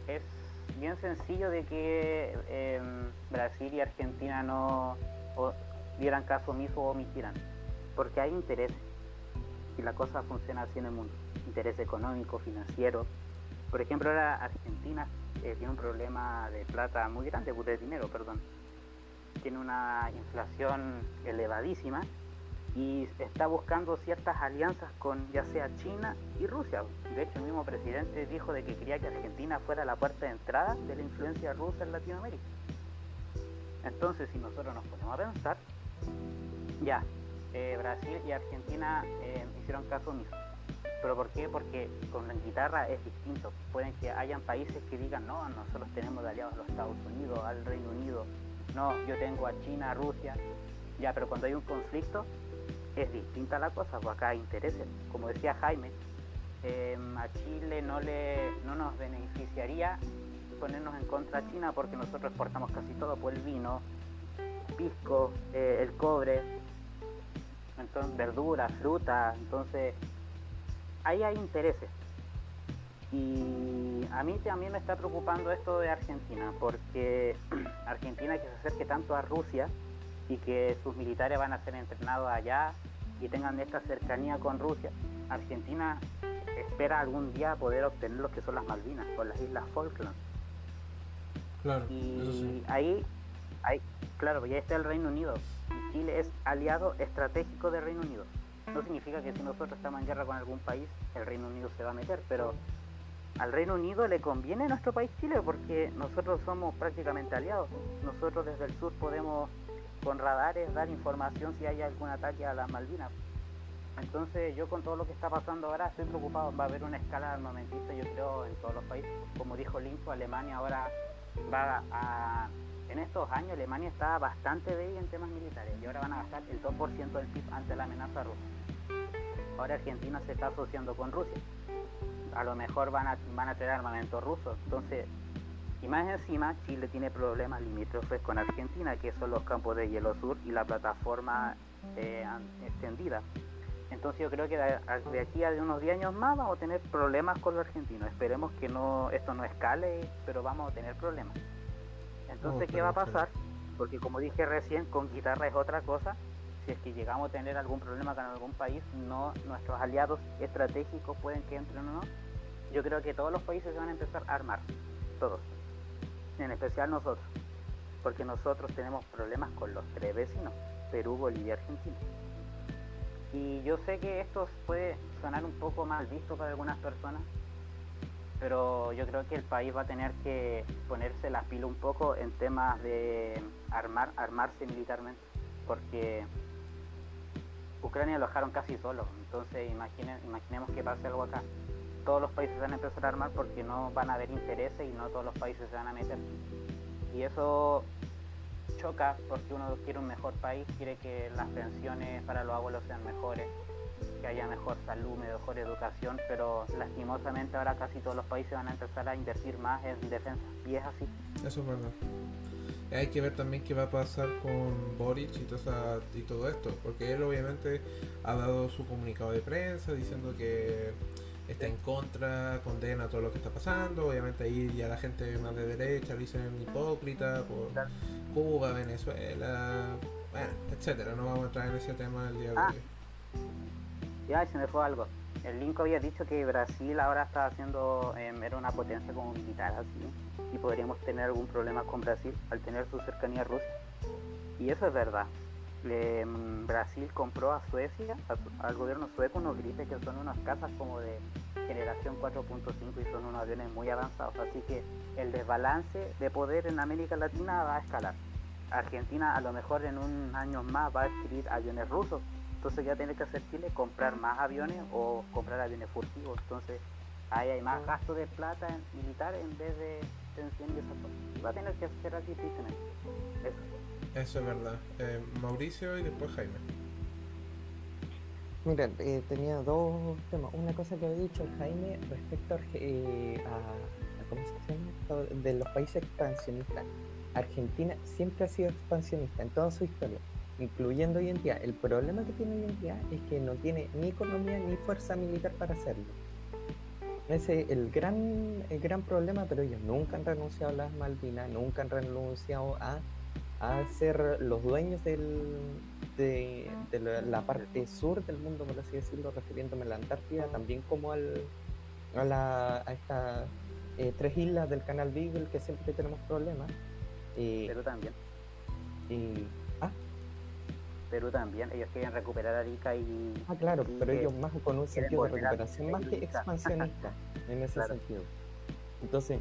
Es bien sencillo de que em, Brasil y Argentina no dieran caso omiso o omitieran, porque hay interés y la cosa funciona así en el mundo, interés económico, financiero. Por ejemplo, ahora Argentina eh, tiene un problema de plata muy grande, de dinero, perdón. Tiene una inflación elevadísima y está buscando ciertas alianzas con ya sea China y Rusia. De hecho, el mismo presidente dijo de que quería que Argentina fuera la puerta de entrada de la influencia rusa en Latinoamérica. Entonces, si nosotros nos ponemos a pensar, ya, eh, Brasil y Argentina eh, hicieron caso omiso. ¿Pero por qué? Porque con la guitarra es distinto. Pueden que hayan países que digan, no, nosotros tenemos de aliados a los Estados Unidos, al Reino Unido, no, yo tengo a China, a Rusia. Ya, pero cuando hay un conflicto, es distinta la cosa, pues acá hay intereses. Como decía Jaime, em, a Chile no, le, no nos beneficiaría ponernos en contra China porque nosotros exportamos casi todo, pues el vino, pisco, eh, el cobre, entonces verduras, fruta, entonces ahí hay intereses. Y a mí también me está preocupando esto de Argentina, porque [CLEARS THROAT] Argentina que se acerque tanto a Rusia y que sus militares van a ser entrenados allá y tengan esta cercanía con Rusia, Argentina espera algún día poder obtener lo que son las Malvinas o las Islas Falkland. Claro, y ahí, ahí, claro, ya está el Reino Unido. Chile es aliado estratégico del Reino Unido. No significa que si nosotros estamos en guerra con algún país, el Reino Unido se va a meter, pero al Reino Unido le conviene nuestro país Chile porque nosotros somos prácticamente aliados. Nosotros desde el sur podemos con radares dar información si hay algún ataque a las Malvinas. Entonces yo con todo lo que está pasando ahora estoy preocupado, va a haber una escala armamentista yo creo en todos los países. Como dijo Linko, Alemania ahora va a... En estos años Alemania está bastante débil en temas militares y ahora van a gastar el 2% del PIB ante la amenaza rusa. Ahora Argentina se está asociando con Rusia. A lo mejor van a, van a tener armamento ruso. Entonces y más encima, Chile tiene problemas limítrofes con Argentina, que son los campos de hielo sur y la plataforma eh, extendida. Entonces yo creo que de, aquí a unos 10 años más vamos a tener problemas con los argentinos. Esperemos que no esto no escale, pero vamos a tener problemas. Entonces, ¿qué va a pasar? Porque como dije recién, con guitarra es otra cosa. Si es que llegamos a tener algún problema con algún país, no nuestros aliados estratégicos pueden que entren o no. Yo creo que todos los países se van a empezar a armar. Todos en especial nosotros, porque nosotros tenemos problemas con los tres vecinos, Perú, Bolivia Argentina. Y yo sé que esto puede sonar un poco mal visto para algunas personas, pero yo creo que el país va a tener que ponerse la pila un poco en temas de armar, armarse militarmente, porque Ucrania lo dejaron casi solo, entonces imaginen, imaginemos que pase algo acá todos los países van a empezar a armar porque no van a haber intereses y no todos los países se van a meter. Y eso choca porque uno quiere un mejor país, quiere que las pensiones para los abuelos sean mejores, que haya mejor salud, mejor educación, pero lastimosamente ahora casi todos los países van a empezar a invertir más en defensa y es así. Eso es verdad. hay que ver también qué va a pasar con Boric y, toda y todo esto, porque él obviamente ha dado su comunicado de prensa diciendo que está en contra, condena todo lo que está pasando, obviamente ahí ya la gente más de derecha le dicen hipócrita por Cuba, Venezuela, bueno, etcétera, no vamos a entrar en ese tema el día de Ah. hoy. Ya, se me fue algo. El Link había dicho que Brasil ahora está haciendo, em, era una potencia como militar así, y podríamos tener algún problema con Brasil al tener su cercanía a Rusia. Y eso es verdad. Em, Brasil compró a Suecia, a al gobierno sueco, unos gripes que son unas casas como de generación 4.5 y son unos aviones muy avanzados. Así que el desbalance de poder en América Latina va a escalar. Argentina a lo mejor en un año más va a adquirir aviones rusos. Entonces ya tiene que hacer Chile comprar más aviones o comprar aviones furtivos. Entonces ahí hay más gasto de plata en militar en vez de tensión y esas cosas. Va a tener que hacer así. Eso. Eso es verdad. Eh, Mauricio y después Jaime. Mira, eh, tenía dos temas. Una cosa que había dicho Jaime respecto a, eh, a- de los países expansionistas. Argentina siempre ha sido expansionista en toda su historia, incluyendo hoy en día. El problema que tiene hoy en día es que no tiene ni economía ni fuerza militar para hacerlo. Ese es el gran, el gran problema, pero ellos nunca han renunciado a las Malvinas, nunca han renunciado a, a ser los dueños del, de, de la, parte sur del mundo, por así decirlo, refiriéndome a la Antártida, también como al, a, la, a estas eh, tres islas del canal Beagle que siempre tenemos problemas. Eh, Perú también. y- ah, Perú también. Ellos quieren recuperar Arica y... ah, claro, y pero ellos más con un sentido de recuperación más que expansionista en ese [LAUGHS] Claro. sentido. Entonces,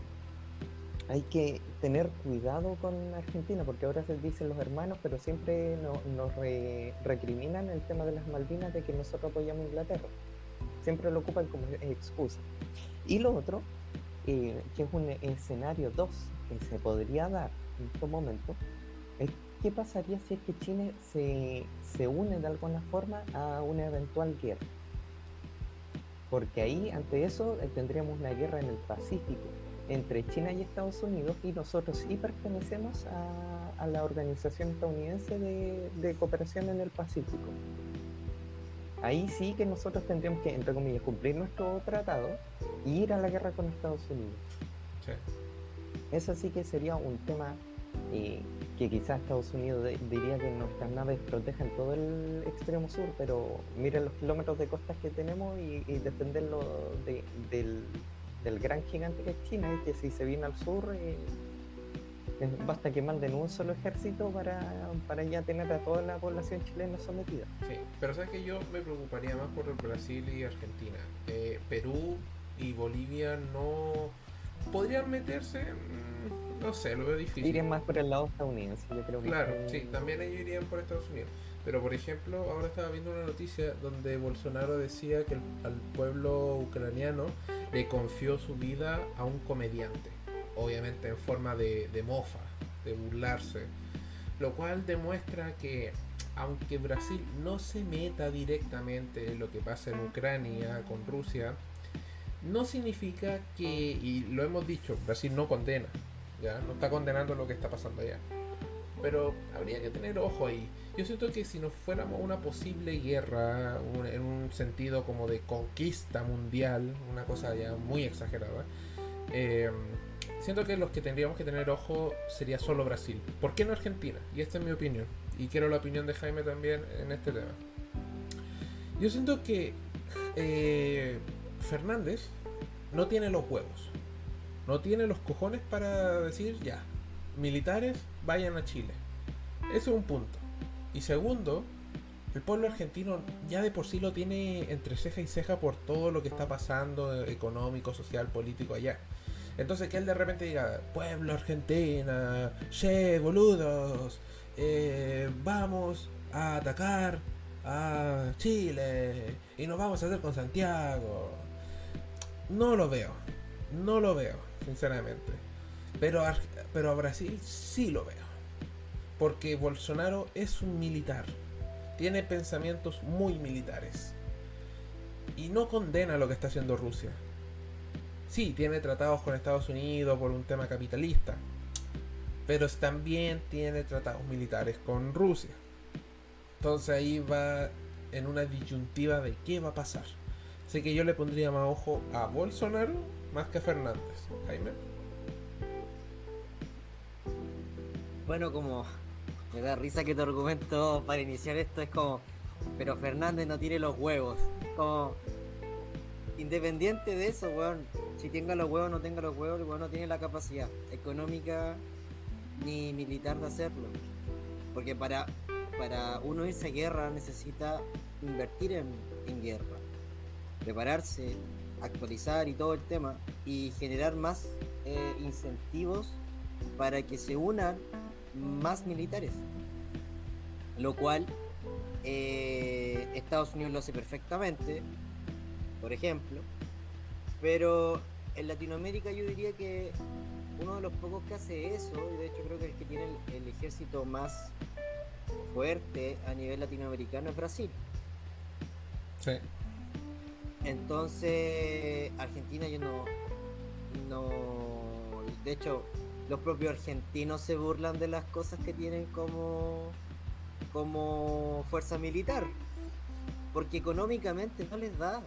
hay que tener cuidado con Argentina, porque ahora se dicen los hermanos, pero siempre no- nos re- recriminan el tema de las Malvinas de que nosotros apoyamos a Inglaterra. Siempre lo ocupan como excusa. Y lo otro, eh, que es un escenario 2 que se podría dar en estos momentos, es qué pasaría si es que Chile se, se une de alguna forma a una eventual guerra. Porque ahí, ante eso, eh, tendríamos una guerra en el Pacífico entre China y Estados Unidos y nosotros sí pertenecemos a, a la Organización Estadounidense de, de Cooperación en el Pacífico. Ahí sí que nosotros tendríamos que, entre comillas, cumplir nuestro tratado y ir a la guerra con Estados Unidos. Sí. Eso sí que sería un tema eh, que quizás Estados Unidos de- diría que nuestras naves protejan todo el extremo sur, pero miren los kilómetros de costas que tenemos y, y defenderlo de- del, del gran gigante que es China, y que si se viene al sur, eh, basta que manden un solo ejército para, para ya tener a toda la población chilena sometida. Sí, pero sabes que yo me preocuparía más por Brasil y Argentina. Eh, Perú y Bolivia no podrían meterse, Mm, no sé, lo veo difícil. Irían más por el lado estadounidense, yo creo que Claro, que- sí, también ellos irían por Estados Unidos. Pero por ejemplo, ahora estaba viendo una noticia donde Bolsonaro decía que al pueblo ucraniano le confió su vida a un comediante. Obviamente en forma de, de mofa, de burlarse. Lo cual demuestra que aunque Brasil no se meta directamente en lo que pasa en Ucrania con Rusia, no significa que, y lo hemos dicho, Brasil no condena, ya no está condenando lo que está pasando allá. Pero habría que tener ojo ahí. Yo siento que si nos fuéramos una posible guerra, un- en un sentido como de conquista mundial, una cosa ya muy exagerada, eh, siento que los que tendríamos que tener ojo sería solo Brasil. ¿Por qué no Argentina? Y esta es mi opinión. Y quiero la opinión de Jaime también en este tema. Yo siento que eh, Fernández no tiene los huevos. No tiene los cojones para decir ya, militares vayan a Chile. Eso es un punto. Y segundo, el pueblo argentino ya de por sí lo tiene entre ceja y ceja por todo lo que está pasando eh, económico, social, político allá. Entonces que él de repente diga, pueblo argentina, che, boludos, eh, vamos a atacar a Chile y nos vamos a hacer con Santiago. No lo veo, no lo veo, sinceramente. Pero pero a Brasil sí lo veo. Porque Bolsonaro es un militar. Tiene pensamientos muy militares. Y no condena lo que está haciendo Rusia. Sí, tiene tratados con Estados Unidos por un tema capitalista. pero también tiene tratados militares con Rusia. Entonces ahí va en una disyuntiva de qué va a pasar. Así que yo le pondría más ojo a Bolsonaro más que a Fernández. Jaime. Bueno, como me da risa que tu argumento para iniciar esto es como, pero Fernández no tiene los huevos. Como, independiente de eso, weón, si tenga los huevos o no tenga los huevos, el weón no tiene la capacidad económica ni militar de hacerlo. Porque para, para uno irse a guerra necesita invertir en, en guerra, prepararse, actualizar y todo el tema, y generar más eh, incentivos para que se unan más militares. Lo cual eh, Estados Unidos lo hace perfectamente, por ejemplo. Pero en Latinoamérica yo diría que uno de los pocos que hace eso, y de hecho creo que el que tiene el, el ejército más fuerte a nivel latinoamericano es Brasil. Sí. Entonces, Argentina yo no, no, de hecho, los propios argentinos se burlan de las cosas que tienen como, como fuerza militar, porque económicamente no les da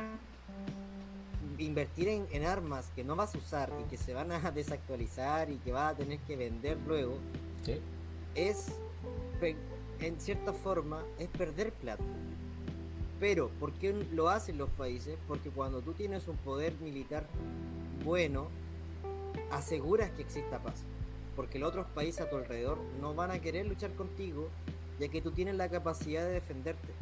invertir en, en armas que no vas a usar y que se van a [LAUGHS] desactualizar y que vas a tener que vender luego, Sí. es, en cierta forma, es perder plata. Pero, ¿por qué lo hacen los países? Porque cuando tú tienes un poder militar bueno, aseguras que exista paz. Porque los otros países a tu alrededor no van a querer luchar contigo, ya que tú tienes la capacidad de defenderte.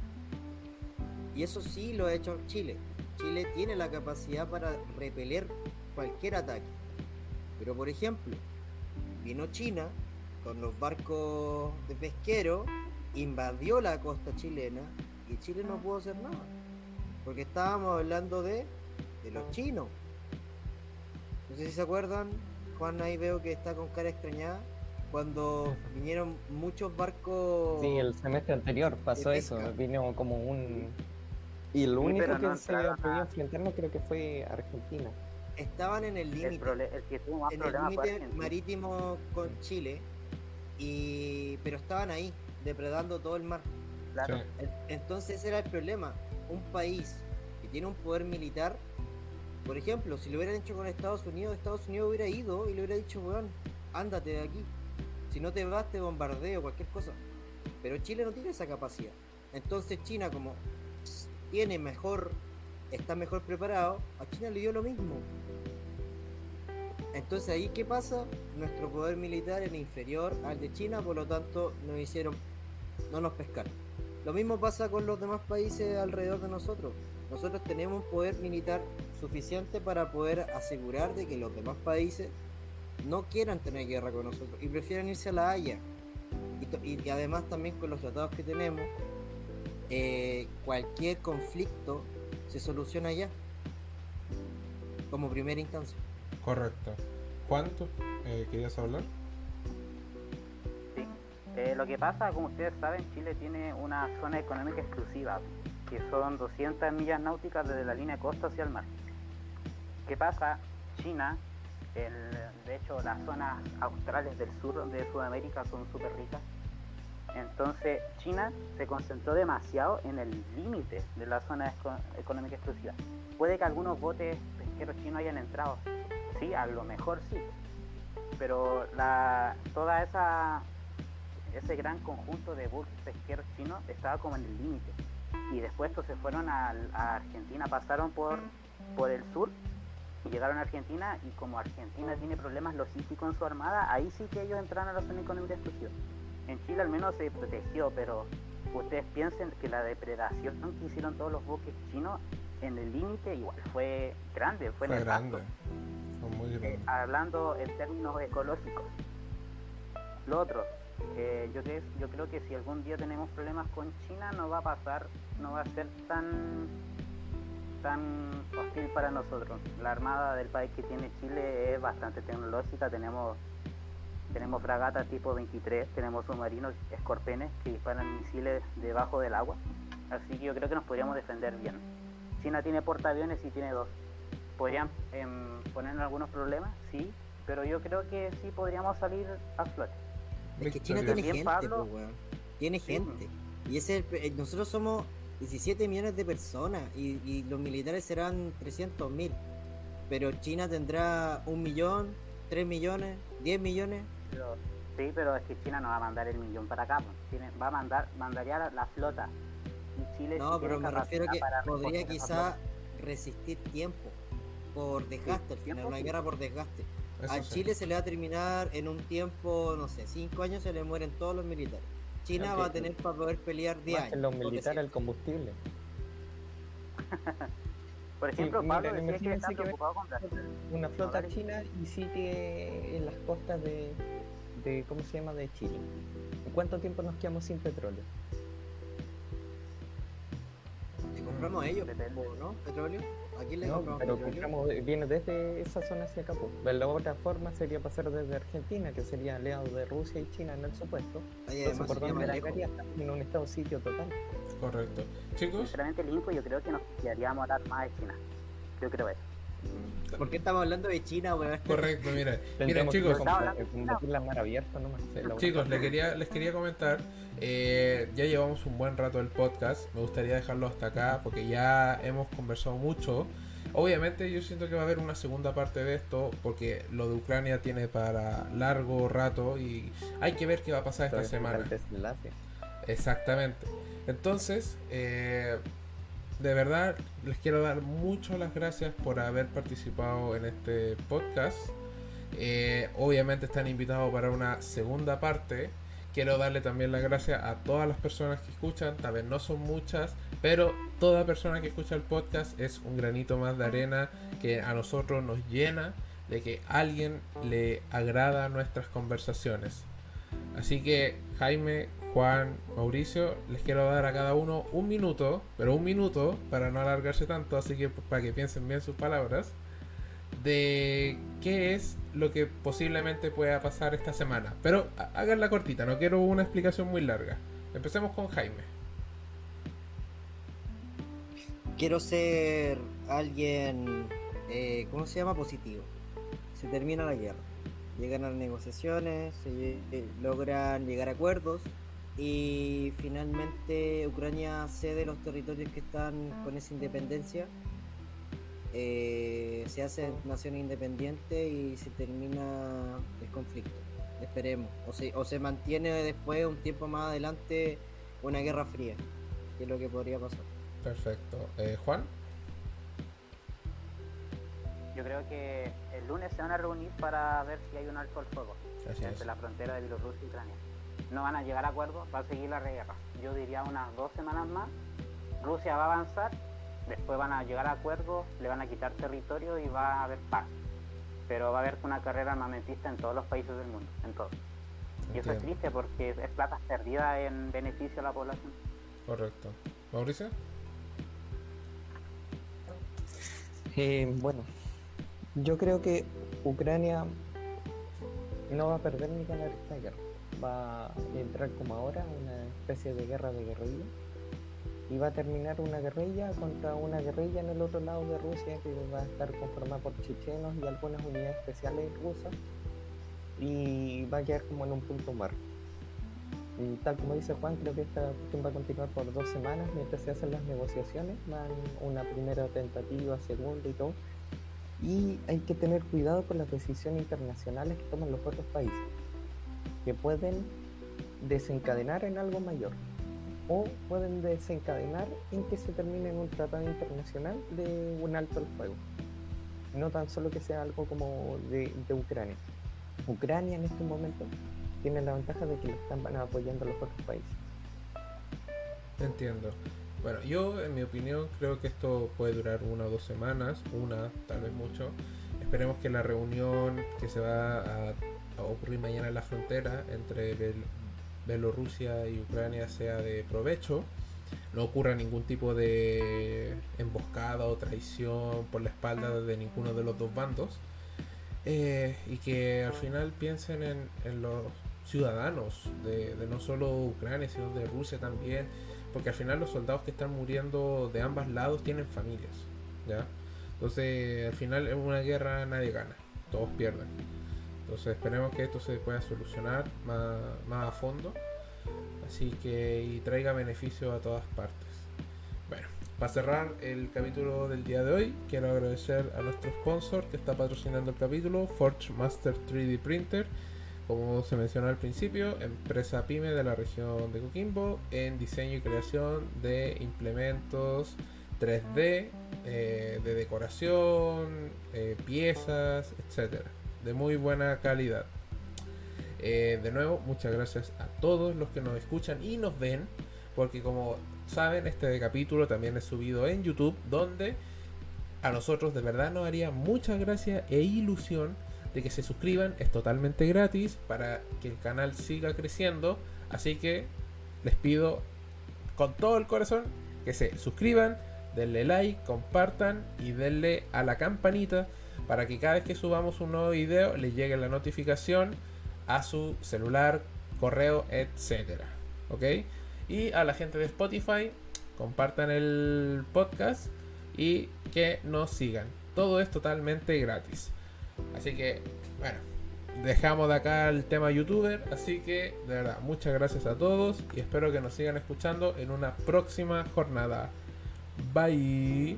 Y eso sí lo ha hecho Chile. Chile tiene la capacidad para repeler cualquier ataque. Pero, por ejemplo, vino China con los barcos de pesquero, invadió la costa chilena y Chile no pudo hacer nada. Porque estábamos hablando de, de los chinos. No sé si se acuerdan, Juan ahí veo que está con cara extrañada. Cuando vinieron muchos barcos... Sí, el semestre anterior pasó eso, vino como un... Y el único que no se podía enfrentarnos creo que fue Argentina. estaban en el límite. prole- el que tuvo más en el límite marítimo con Chile, y pero estaban ahí, depredando todo el mar. Claro. Sí. Entonces ese era el problema. Un país que tiene un poder militar, por ejemplo, si lo hubieran hecho con Estados Unidos, Estados Unidos hubiera ido y le hubiera dicho, weón, ándate de aquí. Si no te vas, te bombardeo, cualquier cosa. Pero Chile no tiene esa capacidad. Entonces China, como tiene mejor, está mejor preparado, a China le dio lo mismo. Entonces ahí qué pasa? Nuestro poder militar era inferior al de China, por lo tanto nos hicieron, no nos pescaron. Lo mismo pasa con los demás países alrededor de nosotros. Nosotros tenemos poder militar suficiente para poder asegurar de que los demás países no quieran tener guerra con nosotros y prefieran irse a la Haya. Y, y- además también con los tratados que tenemos, eh, cualquier conflicto se soluciona allá, como primera instancia. Correcto. Juan, ¿tú eh, querías hablar? Eh, lo que pasa, como ustedes saben, Chile tiene una zona económica exclusiva, que son 200 millas náuticas desde la línea de costa hacia el mar. ¿Qué pasa? China, de hecho, las zonas australes del sur de Sudamérica son súper ricas. Entonces, China se concentró demasiado en el límite de la zona eco- económica exclusiva. Puede que algunos botes pesqueros chinos hayan entrado. Sí, a lo mejor sí. Pero toda esa ese gran conjunto de buques pesqueros chinos estaba como en el límite. Y después estos se fueron a, Argentina, pasaron por, por el sur y llegaron a Argentina y como Argentina tiene problemas logísticos en su armada, ahí sí que ellos entraron a la zona económica exclusiva. En Chile al menos se protegió, pero ustedes piensen que la depredación que hicieron todos los buques chinos en el límite igual fue grande, fue, Fue nefasto grande. Fue muy eh, grande. hablando en términos ecológicos. Lo otro, eh, yo, creo que si algún día tenemos problemas con China no va a pasar, no va a ser tan tan hostil para nosotros. La armada del país que tiene Chile es bastante tecnológica, tenemos tenemos fragatas tipo 23, tenemos submarinos escorpenes que disparan misiles debajo del agua, así que yo creo que nos podríamos defender bien. China tiene portaaviones y tiene dos podrían em, ponernos algunos problemas, sí, pero yo creo que sí podríamos salir a flote. Es que China tiene gente, Pablo. po, weón. Tiene Sí, gente. Y ese es el pe- eh, nosotros somos 17 millones de personas y, y los militares serán 300 mil. Pero China tendrá un millón, 3 millones, 10 millones. Pero- sí, pero es que China no va a mandar el millón para acá. pues. Va a mandar, mandaría la, la flota. Y Chile No, pero me refiero que podría quizá resistir tiempo por desgaste al final, tiempo una sí. guerra por desgaste. Eso A sí. Chile se le va a terminar en un tiempo, no sé, 5 años se le mueren todos los militares. China va a tener para poder pelear 10 Más que años. los por militares, el combustible. Por ejemplo, mira, Pablo decía que está que- preocupado con Brasil. Una flota china y sigue en las costas de, de, ¿cómo se llama? De Chile. ¿En cuánto tiempo nos quedamos sin petróleo? Le compramos a ellos, ¿no? ¿Petróleo? ¿A quién le No, pero compramos- viene desde esa zona hacia acá. pues. De la otra forma sería pasar desde Argentina, que sería aliado de Rusia y China en el supuesto. Oye, Entonces, ¿por más lejos. llegaría? En un estado sitio total. Correcto. Chicos, Sinceramente, Linko, yo creo que nos quedaríamos hablar más de China. Yo creo eso. ¿Por qué estamos hablando de China, weón? correcto, mira. [LAUGHS] Que chicos, Chicos, les quería, les quería comentar, eh, ya llevamos un buen rato del podcast, me gustaría dejarlo hasta acá porque ya hemos conversado mucho. Obviamente yo siento que va a haber una segunda parte de esto porque lo de Ucrania tiene para largo rato y hay que ver qué va a pasar esta semana. el. Exactamente. Entonces, eh, de verdad, les quiero dar muchas las gracias por haber participado en este podcast. Eh, obviamente están invitados para una segunda parte. Quiero darle también las gracias a todas las personas que escuchan. Tal vez no son muchas, pero toda persona que escucha el podcast es un granito más de arena que a nosotros nos llena de que alguien le agrada nuestras conversaciones. Así que Jaime, Juan, Mauricio, les quiero dar a cada uno un minuto, pero un minuto para no alargarse tanto, así que para que piensen bien sus palabras, de qué es lo que posiblemente pueda pasar esta semana. Pero háganla cortita, no quiero una explicación muy larga. Empecemos con Jaime. Quiero ser alguien, eh, ¿cómo se llama? Positivo. Se termina la guerra. Llegan a las negociaciones, se eh, logran llegar a acuerdos y finalmente Ucrania cede los territorios que están con esa independencia. Eh, se hace nación independiente y se termina el conflicto. Esperemos. O se, o se mantiene después, un tiempo más adelante, una guerra fría, que es lo que podría pasar. Perfecto. Eh, Juan. Yo creo que el lunes se van a reunir para ver si hay un alto al fuego Así es. entre la frontera de Bielorrusia y Ucrania. No van a llegar a acuerdo, va a seguir la guerra. Yo diría unas dos semanas más. Rusia va a avanzar, después van a llegar a acuerdo, le van a quitar territorio y va a haber paz. Pero va a haber una carrera armamentista en todos los países del mundo, en todos. Y eso es triste porque es plata perdida en beneficio a la población. Correcto. Mauricio. Eh, bueno, yo creo que Ucrania no va a perder ni ganar esta guerra. Va a entrar como ahora una especie de guerra de guerrilla y va a terminar una guerrilla contra una guerrilla en el otro lado de Rusia que va a estar conformada por chechenos y algunas unidades especiales rusas y va a quedar como en un punto muerto. Y tal como dice Juan, creo que esta cuestión va a continuar por dos semanas mientras se hacen las negociaciones. Van una primera tentativa, segunda y todo. Y hay que tener cuidado con las decisiones internacionales que toman los otros países, que pueden desencadenar en algo mayor o pueden desencadenar en que se termine en un tratado internacional de un alto al fuego. No tan solo que sea algo como de, de Ucrania. Ucrania en este momento tiene la ventaja de que lo están apoyando los otros países. Entiendo. Bueno, yo en mi opinión creo que esto puede durar una o dos semanas, una, tal vez mucho. Esperemos que la reunión que se va a, a ocurrir mañana en la frontera entre Bel- Bielorrusia y Ucrania sea de provecho. No ocurra ningún tipo de emboscada o traición por la espalda de ninguno de los dos bandos. Eh, y que al final piensen en, en los ciudadanos de, de no solo Ucrania, sino de Rusia también porque al final los soldados que están muriendo de ambos lados tienen familias, ¿ya? Entonces, al final en una guerra nadie gana, todos pierden. Entonces esperemos que esto se pueda solucionar más, a fondo. Así que y traiga beneficio a todas partes. Bueno, para cerrar el capítulo del día de hoy, quiero agradecer a nuestro sponsor que está patrocinando el capítulo, Forge Master 3D Printer. Como se mencionó al principio, empresa pyme de la región de Coquimbo en diseño y creación de implementos 3D, eh, de decoración, eh, piezas, etcétera, de muy buena calidad. Eh, de nuevo, muchas gracias a todos los que nos escuchan y nos ven, porque como saben, este capítulo también es subido en YouTube, donde a nosotros de verdad nos haría mucha gracia e ilusión de que se suscriban, es totalmente gratis para que el canal siga creciendo, así que les pido con todo el corazón que se suscriban, denle like, compartan y denle a la campanita para que cada vez que subamos un nuevo video les llegue la notificación a su celular, correo, etcétera. ¿Ok? Y a la gente de Spotify, compartan el podcast y que nos sigan. Todo es totalmente gratis. Así que, bueno, dejamos de acá el tema youtuber. Así que, de verdad, muchas gracias a todos y espero que nos sigan escuchando en una próxima jornada. Bye.